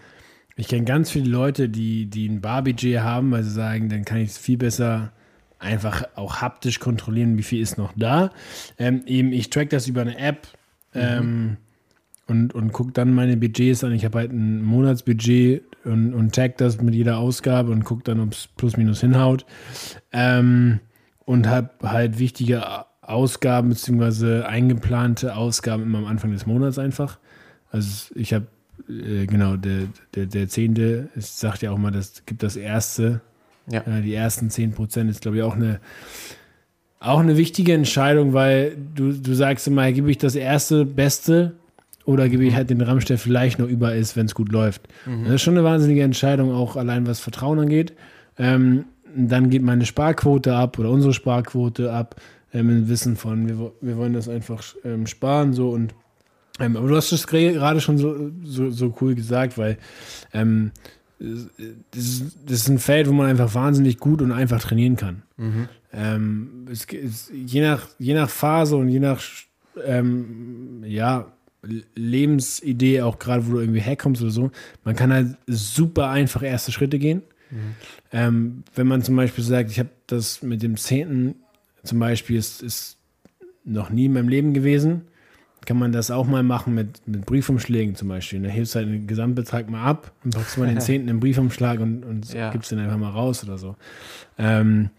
ich kenne ganz viele Leute, die, die ein Barbudget haben, weil sie sagen, dann kann ich es viel besser einfach auch haptisch kontrollieren, wie viel ist noch da. Ähm, eben, ich track das über eine App ähm, und, und gucke dann meine Budgets an. Ich habe halt ein Monatsbudget und, und tag das mit jeder Ausgabe und gucke dann, ob es plus minus hinhaut. Ähm, und habe halt wichtige Ausgaben bzw. eingeplante Ausgaben immer am Anfang des Monats einfach. Also ich habe äh, genau, der, der, der Zehnte, es sagt ja auch mal, das gibt das erste, ja. äh, die ersten 10 Prozent ist, glaube ich, auch eine, auch eine wichtige Entscheidung, weil du, du sagst immer, gebe ich das erste Beste oder gebe ich halt den Ramsch, der vielleicht noch über ist, wenn es gut läuft. Mhm. Das ist schon eine wahnsinnige Entscheidung, auch allein was Vertrauen angeht. Ähm, dann geht meine Sparquote ab oder unsere Sparquote ab, ähm, im Wissen von, wir, wir wollen das einfach ähm, sparen so und ähm, aber du hast es gerade schon so, so, so, cool gesagt, weil ähm, das, ist, das, ist, ein Feld, wo man einfach wahnsinnig gut und einfach trainieren kann. Mhm. Ähm, es, es, je, nach, je nach Phase und je nach ähm, ja, Lebensidee, auch gerade wo du irgendwie herkommst oder so, man kann halt super einfach erste Schritte gehen. Mhm. Ähm, wenn man zum Beispiel sagt, ich habe das mit dem Zehnten zum Beispiel, ist, ist noch nie in meinem Leben gewesen kann man das auch mal machen mit, mit Briefumschlägen zum Beispiel. Da hebst du halt den Gesamtbetrag mal ab und packst mal den Zehnten im Briefumschlag und, und ja. gibst den einfach mal raus oder so. Ähm,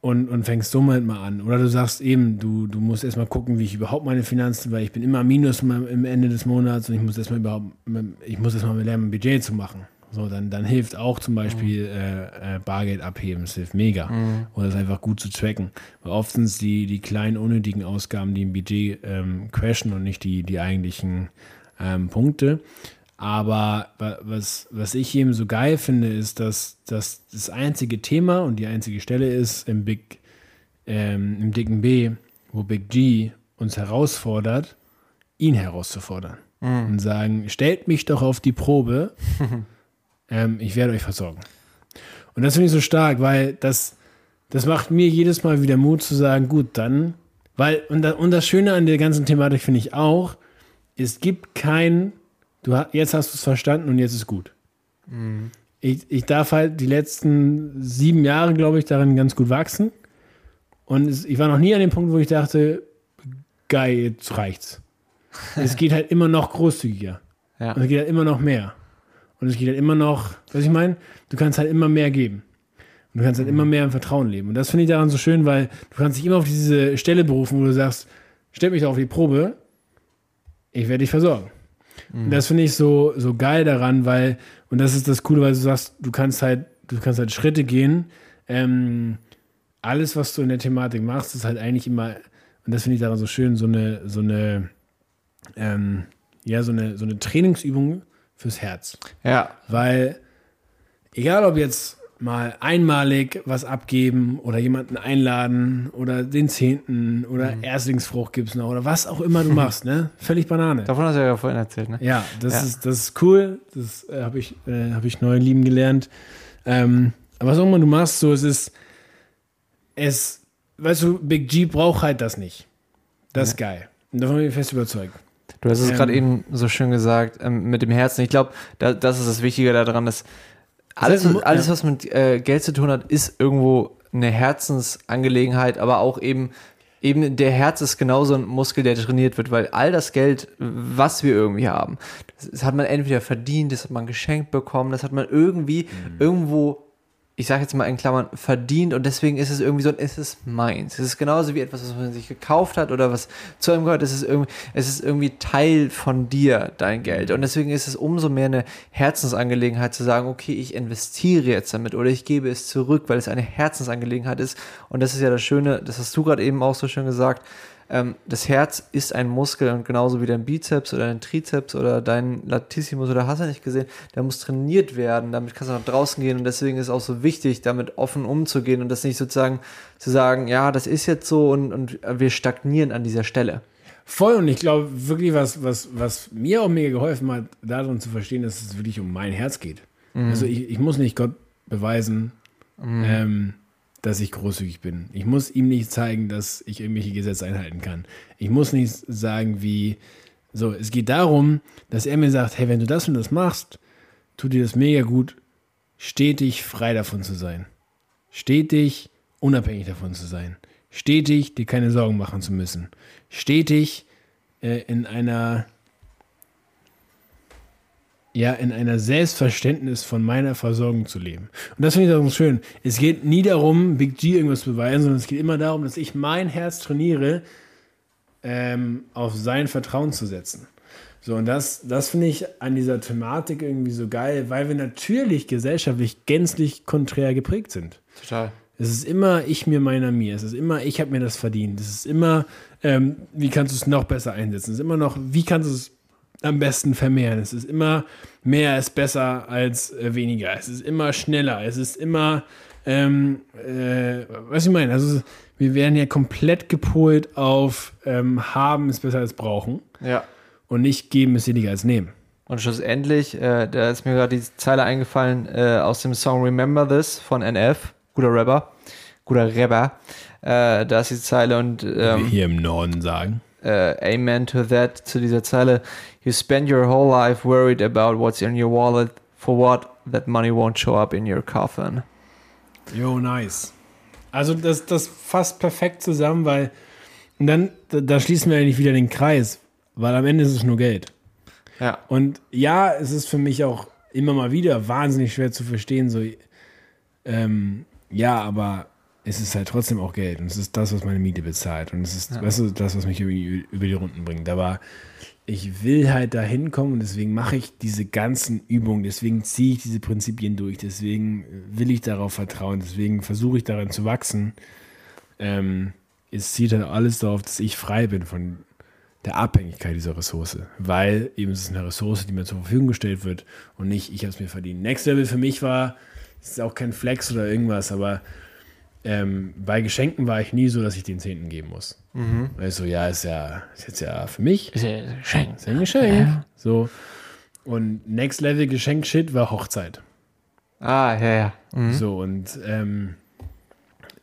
und, und fängst so mal an. Oder du sagst eben, du, du musst erstmal gucken, wie ich überhaupt meine Finanzen, weil ich bin immer minus im Ende des Monats und ich muss erstmal überhaupt, ich muss erstmal lernen, ein Budget zu machen. So, dann, dann hilft auch zum Beispiel mhm. äh, äh, Bargeld abheben, das hilft mega. Mhm. Oder das einfach gut zu tracken. Weil oft sind es die, die kleinen, unnötigen Ausgaben, die im Budget ähm, crashen und nicht die, die eigentlichen ähm, Punkte. Aber was, was ich eben so geil finde, ist, dass, dass das einzige Thema und die einzige Stelle ist im Big, ähm, im dicken B, wo Big G uns herausfordert, ihn herauszufordern. Mhm. Und sagen, stellt mich doch auf die Probe. ähm, ich werde euch versorgen. Und das finde ich so stark, weil das, das macht mir jedes Mal wieder Mut zu sagen, gut, dann, weil, und, da, und das Schöne an der ganzen Thematik finde ich auch, es gibt kein, du jetzt hast du es verstanden und jetzt ist gut. Mhm. Ich, ich darf halt die letzten sieben Jahre, glaube ich, darin ganz gut wachsen. Und es, ich war noch nie an dem Punkt, wo ich dachte, geil, jetzt reicht's. es geht halt immer noch großzügiger. Ja. Und es geht halt immer noch mehr. Und es geht halt immer noch, was ich meine, du kannst halt immer mehr geben. Und du kannst halt immer mehr im Vertrauen leben. Und das finde ich daran so schön, weil du kannst dich immer auf diese Stelle berufen, wo du sagst, stell mich doch auf die Probe, ich werde dich versorgen. Mhm. Und das finde ich so, so geil daran, weil, und das ist das Coole, weil du sagst, du kannst halt, du kannst halt Schritte gehen, ähm, alles, was du in der Thematik machst, ist halt eigentlich immer, und das finde ich daran so schön, so eine, so eine, ähm, ja, so eine, so eine Trainingsübung fürs Herz. Ja. Weil, egal ob jetzt mal einmalig was abgeben oder jemanden einladen oder den Zehnten oder Erstlingsfrucht gibt's noch oder was auch immer du machst, ne? Völlig Banane. Davon hast du ja vorhin erzählt, ne? Ja, das, Ja. Ist, das ist cool. Das äh, habe ich, äh, hab ich neu lieben gelernt. Ähm, aber was auch immer du machst, so es ist, es, weißt du, Big G braucht halt das nicht. Das ist geil. Und davon bin ich fest überzeugt. Du hast es Ähm, gerade eben so schön gesagt, ähm, mit dem Herzen. Ich glaube, da, das ist das Wichtige daran, dass alles, alles was mit äh, Geld zu tun hat, ist irgendwo eine Herzensangelegenheit, aber auch eben, eben der Herz ist genauso ein Muskel, der trainiert wird, weil all das Geld, was wir irgendwie haben, das, das hat man entweder verdient, das hat man geschenkt bekommen, das hat man irgendwie Mhm. irgendwo ich sage jetzt mal in Klammern, verdient und deswegen ist es irgendwie so, es ist meins. Es ist genauso wie etwas, was man sich gekauft hat oder was zu einem gehört. Es ist irgendwie, es ist irgendwie Teil von dir, dein Geld. Und deswegen ist es umso mehr eine Herzensangelegenheit zu sagen, okay, ich investiere jetzt damit oder ich gebe es zurück, weil es eine Herzensangelegenheit ist. Und das ist ja das Schöne, das hast du gerade eben auch so schön gesagt. Ähm, das Herz ist ein Muskel und genauso wie dein Bizeps oder dein Trizeps oder dein Latissimus oder hast du nicht gesehen, der muss trainiert werden, damit kannst du nach draußen gehen und deswegen ist es auch so wichtig, damit offen umzugehen und das nicht sozusagen zu sagen, ja, das ist jetzt so und, und wir stagnieren an dieser Stelle. Voll und ich glaube wirklich, was, was, was mir auch mega geholfen hat, darin zu verstehen, dass es wirklich um mein Herz geht. Also ich, ich muss nicht Gott beweisen, ähm, dass ich großzügig bin. Ich muss ihm nicht zeigen, dass ich irgendwelche Gesetze einhalten kann. Ich muss nicht sagen, wie. So, es geht darum, dass er mir sagt: Hey, wenn du das und das machst, tut dir das mega gut, stetig frei davon zu sein. Stetig unabhängig davon zu sein. Stetig dir keine Sorgen machen zu müssen. Stetig äh, in einer ja, in einer Selbstverständnis von meiner Versorgung zu leben. Und das finde ich auch schön. Es geht nie darum, Big G irgendwas zu beweisen, sondern es geht immer darum, dass ich mein Herz trainiere, ähm, auf sein Vertrauen zu setzen. So, und das, das finde ich an dieser Thematik irgendwie so geil, weil wir natürlich gesellschaftlich gänzlich konträr geprägt sind. Total. Es ist immer ich mir meiner mir. Es ist immer ich habe mir das verdient. Es ist immer ähm, wie kannst du es noch besser einsetzen. Es ist immer noch wie kannst du es am besten vermehren. Es ist immer mehr ist besser als äh, weniger. Es ist immer schneller. Es ist immer ähm, äh, was ich meine. Also wir werden ja komplett gepolt auf ähm, haben ist besser als brauchen Ja. und nicht geben ist weniger als nehmen. Und schlussendlich, äh, da ist mir gerade die Zeile eingefallen äh, aus dem Song Remember This von NF, guter Rapper, guter Rapper. Äh, da ist die Zeile und ähm, hier im Norden sagen. Äh, Amen to that, zu dieser Zeile. You spend your whole life worried about what's in your wallet, for what that money won't show up in your coffin. Jo, nice. Also das, das fasst perfekt zusammen, weil und dann, da, da schließen wir eigentlich wieder den Kreis, weil am Ende ist es nur Geld. Ja. Und ja, es ist für mich auch immer mal wieder wahnsinnig schwer zu verstehen, so, ähm, ja, aber es ist halt trotzdem auch Geld und es ist das, was meine Miete bezahlt und es ist, weißt du, das, was mich über, über die Runden bringt. Aber ich will halt da hinkommen und deswegen mache ich diese ganzen Übungen, deswegen ziehe ich diese Prinzipien durch, deswegen will ich darauf vertrauen, deswegen versuche ich daran zu wachsen. Ähm, es zieht halt alles darauf, dass ich frei bin von der Abhängigkeit dieser Ressource, weil eben es ist eine Ressource, die mir zur Verfügung gestellt wird und nicht ich habe es mir verdient. Next Level für mich war, es ist auch kein Flex oder irgendwas, aber ähm, bei Geschenken war ich nie so, dass ich den Zehnten geben muss. Mhm. Also ja, ist ja, ist jetzt ja für mich, Ist ja Geschenk. ist ja ein Geschenk. So. Und Next Level Geschenk-Shit war Hochzeit. Ah, ja, ja. Mhm. So, und ähm,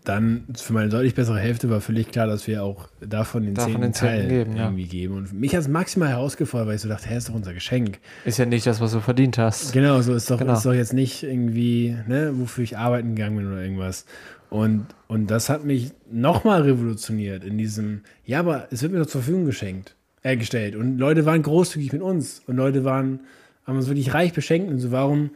dann für meine deutlich bessere Hälfte war völlig klar, dass wir auch davon den Davon zehnten Teil geben, ja. irgendwie geben. Und mich hat es maximal herausgefordert, weil ich so dachte, hä, ist doch unser Geschenk. Ist ja nicht das, was du verdient hast. Genau, so ist doch, Genau. ist doch jetzt nicht irgendwie, ne, wofür ich arbeiten gegangen bin oder irgendwas. Und, und das hat mich nochmal revolutioniert in diesem, ja, aber es wird mir doch zur Verfügung geschenkt, äh, gestellt. Und Leute waren großzügig mit uns und Leute waren, haben uns wirklich reich beschenkt und so. Warum,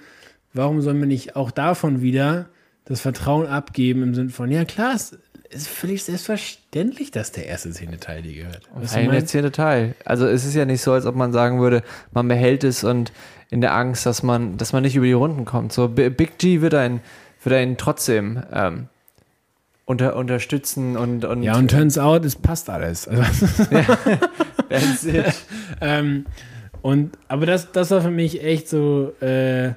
warum sollen wir nicht auch davon wieder das Vertrauen abgeben im Sinne von, ja klar, es ist völlig selbstverständlich, dass der erste zehnte Teil dir gehört. Weißt du, Ein mein? zehnte Teil. Also es ist ja nicht so, als ob man sagen würde, man behält es und in der Angst, dass man, dass man nicht über die Runden kommt. So Big G wird ein, wird einen trotzdem ähm, unter, unterstützen und, und Ja, und turns out, es passt alles. Also, that's it. ähm, und, aber das, das war für mich echt so, äh,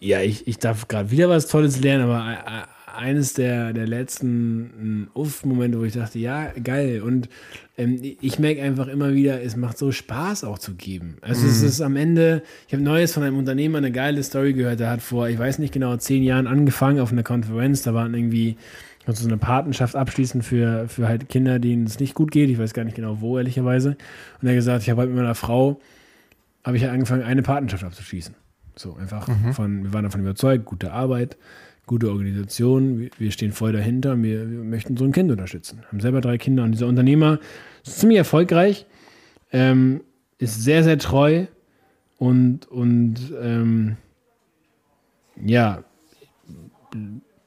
ja, ich, ich darf gerade wieder was Tolles lernen, aber äh, eines der, der letzten Uff-Momente, wo ich dachte, ja, geil. Und ähm, ich merke einfach immer wieder, es macht so Spaß auch zu geben. Also es ist am Ende, ich habe Neues von einem Unternehmer, eine geile Story gehört, der hat vor, ich weiß nicht genau, zehn Jahren angefangen auf einer Konferenz, da waren irgendwie konnte so eine Patenschaft abschließen für, für halt Kinder, denen es nicht gut geht. Ich weiß gar nicht genau wo, ehrlicherweise. Und er hat gesagt, ich habe halt mit meiner Frau, habe ich halt angefangen, eine Patenschaft abzuschließen. So einfach von, wir waren davon überzeugt, gute Arbeit, gute Organisation, wir, stehen voll dahinter wir, wir möchten so ein Kind unterstützen. Haben selber drei Kinder und dieser Unternehmer ist ziemlich erfolgreich, ähm, ist sehr, sehr treu und, und ähm, ja,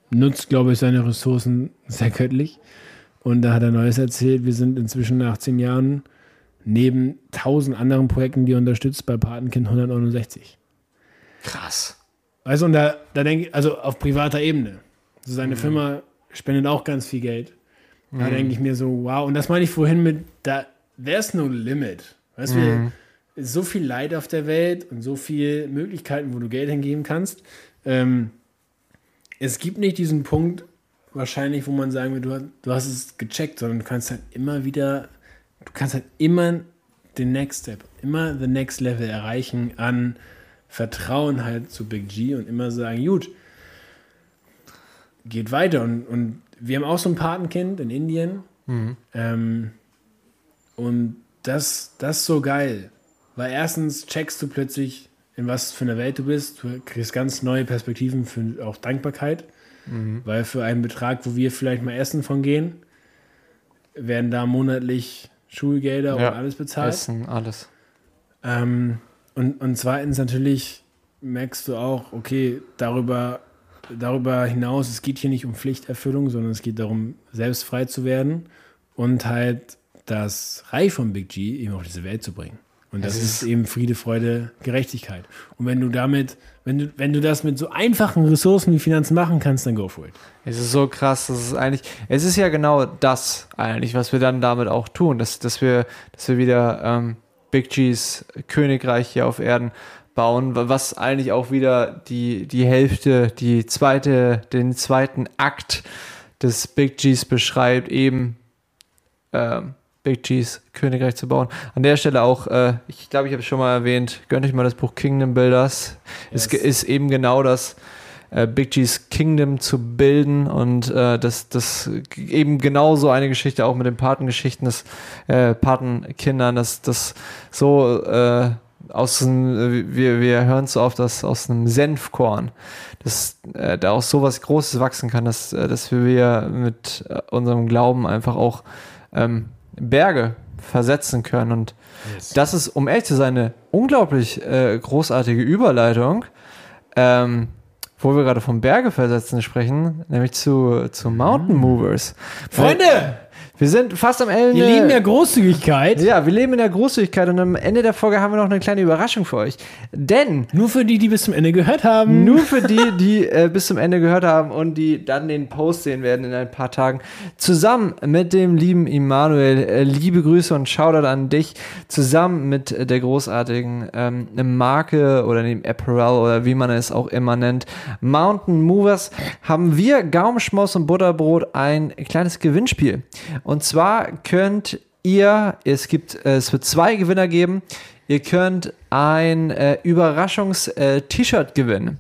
nutzt, glaube ich, seine Ressourcen sehr göttlich. Und da hat er Neues erzählt. Wir sind inzwischen nach zehn Jahren neben tausend anderen Projekten, die er unterstützt, bei Patenkind 169. Krass. Weißt du, und da, da denke ich, also auf privater Ebene. Also seine Firma spendet auch ganz viel Geld. Da denke ich mir so, wow. Und das meine ich vorhin mit, da, there's no limit. Weißt du, wir- ist so viel Leid auf der Welt und so viele Möglichkeiten, wo du Geld hingeben kannst. Ähm, es gibt nicht diesen Punkt, wahrscheinlich, wo man sagen will, du, hast- du hast es gecheckt, sondern du kannst halt immer wieder, du kannst halt immer den Next Step, immer the next level erreichen an Vertrauen halt zu Big G und immer sagen, gut, geht weiter. Und, und wir haben auch so ein Patenkind in Indien. Ähm, und das, das ist so geil. Weil erstens checkst du plötzlich, in was für einer Welt du bist. Du kriegst ganz neue Perspektiven für auch Dankbarkeit. Weil für einen Betrag, wo wir vielleicht mal essen von gehen, werden da monatlich Schulgelder Ja. und alles bezahlt. Essen, alles. Ähm, und, und zweitens natürlich merkst du auch, okay, darüber, darüber hinaus, es geht hier nicht um Pflichterfüllung, sondern es geht darum, selbst frei zu werden und halt das Reich von Big G eben auf diese Welt zu bringen. Und das ist ist- eben Friede, Freude, Gerechtigkeit. Und wenn du damit, wenn du, wenn du das mit so einfachen Ressourcen wie Finanzen machen kannst, dann go for it. Es ist so krass, das ist eigentlich, es ist ja genau das eigentlich, was wir dann damit auch tun, dass, dass wir, dass wir wieder ähm, Big G's Königreich hier auf Erden bauen, wa- was eigentlich auch wieder die, die Hälfte, die zweite, den zweiten Akt des Big G's beschreibt, eben ähm, Big G's Königreich zu bauen. An der Stelle auch, äh, ich glaube, ich habe es schon mal erwähnt, gönnt euch mal das Buch Kingdom Builders. Es Yes. ge- ist eben genau das, äh, Big G's Kingdom zu bilden und äh, das, das eben genau so eine Geschichte auch mit den Patengeschichten des äh, Patenkindern, dass das so äh, aus einem, wir, wir hören so oft, dass aus einem Senfkorn, dass äh, da auch sowas Großes wachsen kann, dass, äh, dass wir mit äh, unserem Glauben einfach auch ähm, Berge versetzen können. Und das ist, um ehrlich zu sein, eine unglaublich äh, großartige Überleitung, ähm, wo wir gerade vom Berge versetzen sprechen, nämlich zu, zu Mountain Movers. Freunde, Wir sind fast am Ende. wir lieben ja Großzügigkeit. ja, wir leben in der Großzügigkeit und am Ende der Folge haben wir noch eine kleine Überraschung für euch. Denn Nur für die, die bis zum Ende gehört haben. nur für die, die äh, bis zum Ende gehört haben und die dann den Post sehen werden in ein paar Tagen, zusammen mit dem lieben Immanuel, äh, liebe Grüße und Shoutout an dich, zusammen mit äh, der großartigen ähm, Marke oder dem Apparel oder wie man es auch immer nennt, Mountain Movers, haben wir Gaumenschmaus und Butterbrot ein kleines Gewinnspiel. Und zwar könnt ihr, es gibt, äh, es wird zwei Gewinner geben. Ihr könnt ein äh, Überraschungs-T-Shirt gewinnen.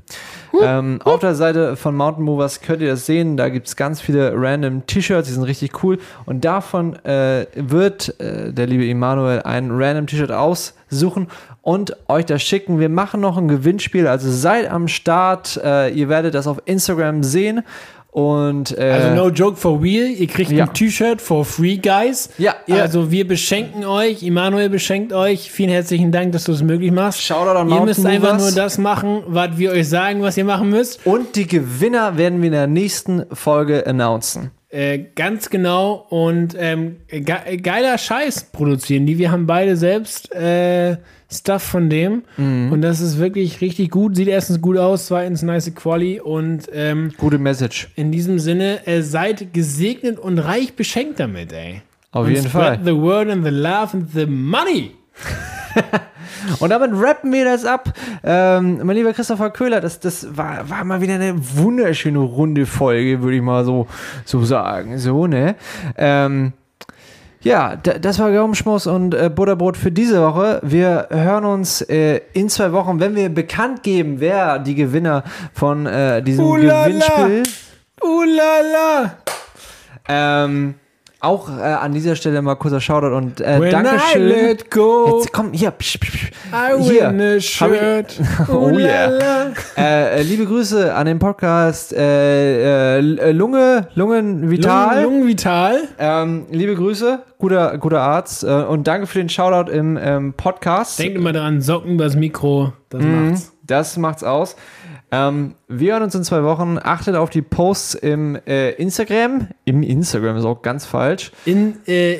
Ähm, auf der Seite von Mountain Movers könnt ihr das sehen. Da gibt es ganz viele random T-Shirts, die sind richtig cool. Und davon äh, wird äh, der liebe Emanuel ein random T-Shirt aussuchen und euch das schicken. Wir machen noch ein Gewinnspiel, also seid am Start. Äh, ihr werdet das auf Instagram sehen. Und äh, Also no joke for real, ihr kriegt Ja. ein T-Shirt for free, guys. Ja, ihr- Also wir beschenken euch, Immanuel beschenkt euch. Vielen herzlichen Dank, dass du es möglich machst. Shoutout an Ihr Mountain müsst einfach nur das machen, was wir euch sagen, was ihr machen müsst. Und die Gewinner werden wir in der nächsten Folge announcen. Äh, ganz genau und ähm, ge geiler Scheiß produzieren. Die wir haben beide selbst äh, Stuff von dem und das ist wirklich richtig gut. Sieht erstens gut aus, zweitens nice Quali und ähm, Gute Message. in diesem Sinne äh, seid gesegnet und reich beschenkt damit, ey. Auf und jeden Fall. the word and the love and the money. Und damit rappen wir das ab. Ähm, mein lieber Christopher Köhler, das, das war, war mal wieder eine wunderschöne runde Folge, würde ich mal so, so sagen. So, ne? Ähm, ja, da- das war Gaumenschmaus und äh, Butterbrot für diese Woche. Wir hören uns äh, in zwei Wochen, wenn wir bekannt geben, wer die Gewinner von äh, diesem Ulala. Gewinnspiel Uh la la. ähm, auch äh, an dieser Stelle mal kurzer Shoutout und äh, When I Dankeschön. let go, Jetzt komm, hier. Psch, psch, psch. I Hier. win a Hab ich- shirt. Oh yeah. Äh, äh, liebe Grüße an den Podcast äh, äh, Lunge, Lungen Vital. Lungen, Lungen vital. Ähm, liebe Grüße, guter, guter Arzt. Äh, und danke für den Shoutout im ähm, Podcast. Denkt immer dran, Socken übers Mikro, das Mhm. macht's. Das macht's aus. Ähm, wir hören uns in zwei Wochen. Achtet auf die Posts im äh, Instagram. Im Instagram ist auch ganz falsch. In, äh,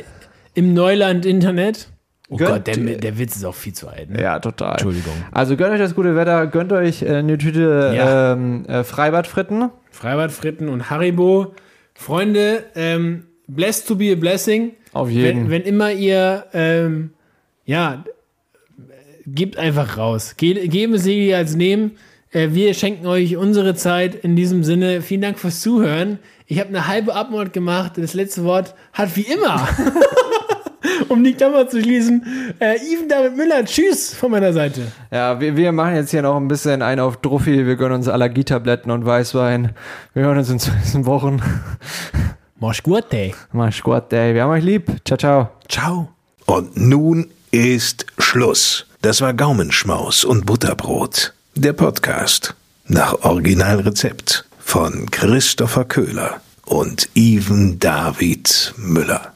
Im Neuland Internet. Oh Gönnt- Gott, der, der Witz ist auch viel zu alt. Ne? Ja, total. Entschuldigung. Also gönnt euch das gute Wetter, gönnt euch äh, eine Tüte Ja. ähm, äh, Freibadfritten. Freibadfritten und Haribo. Freunde, ähm, blessed to be a blessing. Auf jeden. Wenn, wenn immer ihr, ähm, ja, gebt einfach raus. Ge geben es seliger als nehmen. Äh, wir schenken euch unsere Zeit. In diesem Sinne, vielen Dank fürs Zuhören. Ich habe eine halbe Abmord gemacht. Das letzte Wort hat wie immer, um die Klammer zu schließen, äh, Even David Müller. Tschüss von meiner Seite. Ja, wir, wir machen jetzt hier noch ein bisschen ein auf Druffi. Wir gönnen uns Allergietabletten und Weißwein. Wir hören uns in zwei Wochen. Mach's gut, ey. Mach's gut, ey. Wir haben euch lieb. Ciao, ciao. Ciao. Und nun ist Schluss. Das war Gaumenschmaus und Butterbrot. Der Podcast nach Originalrezept von Christopher Köhler und Even David Müller.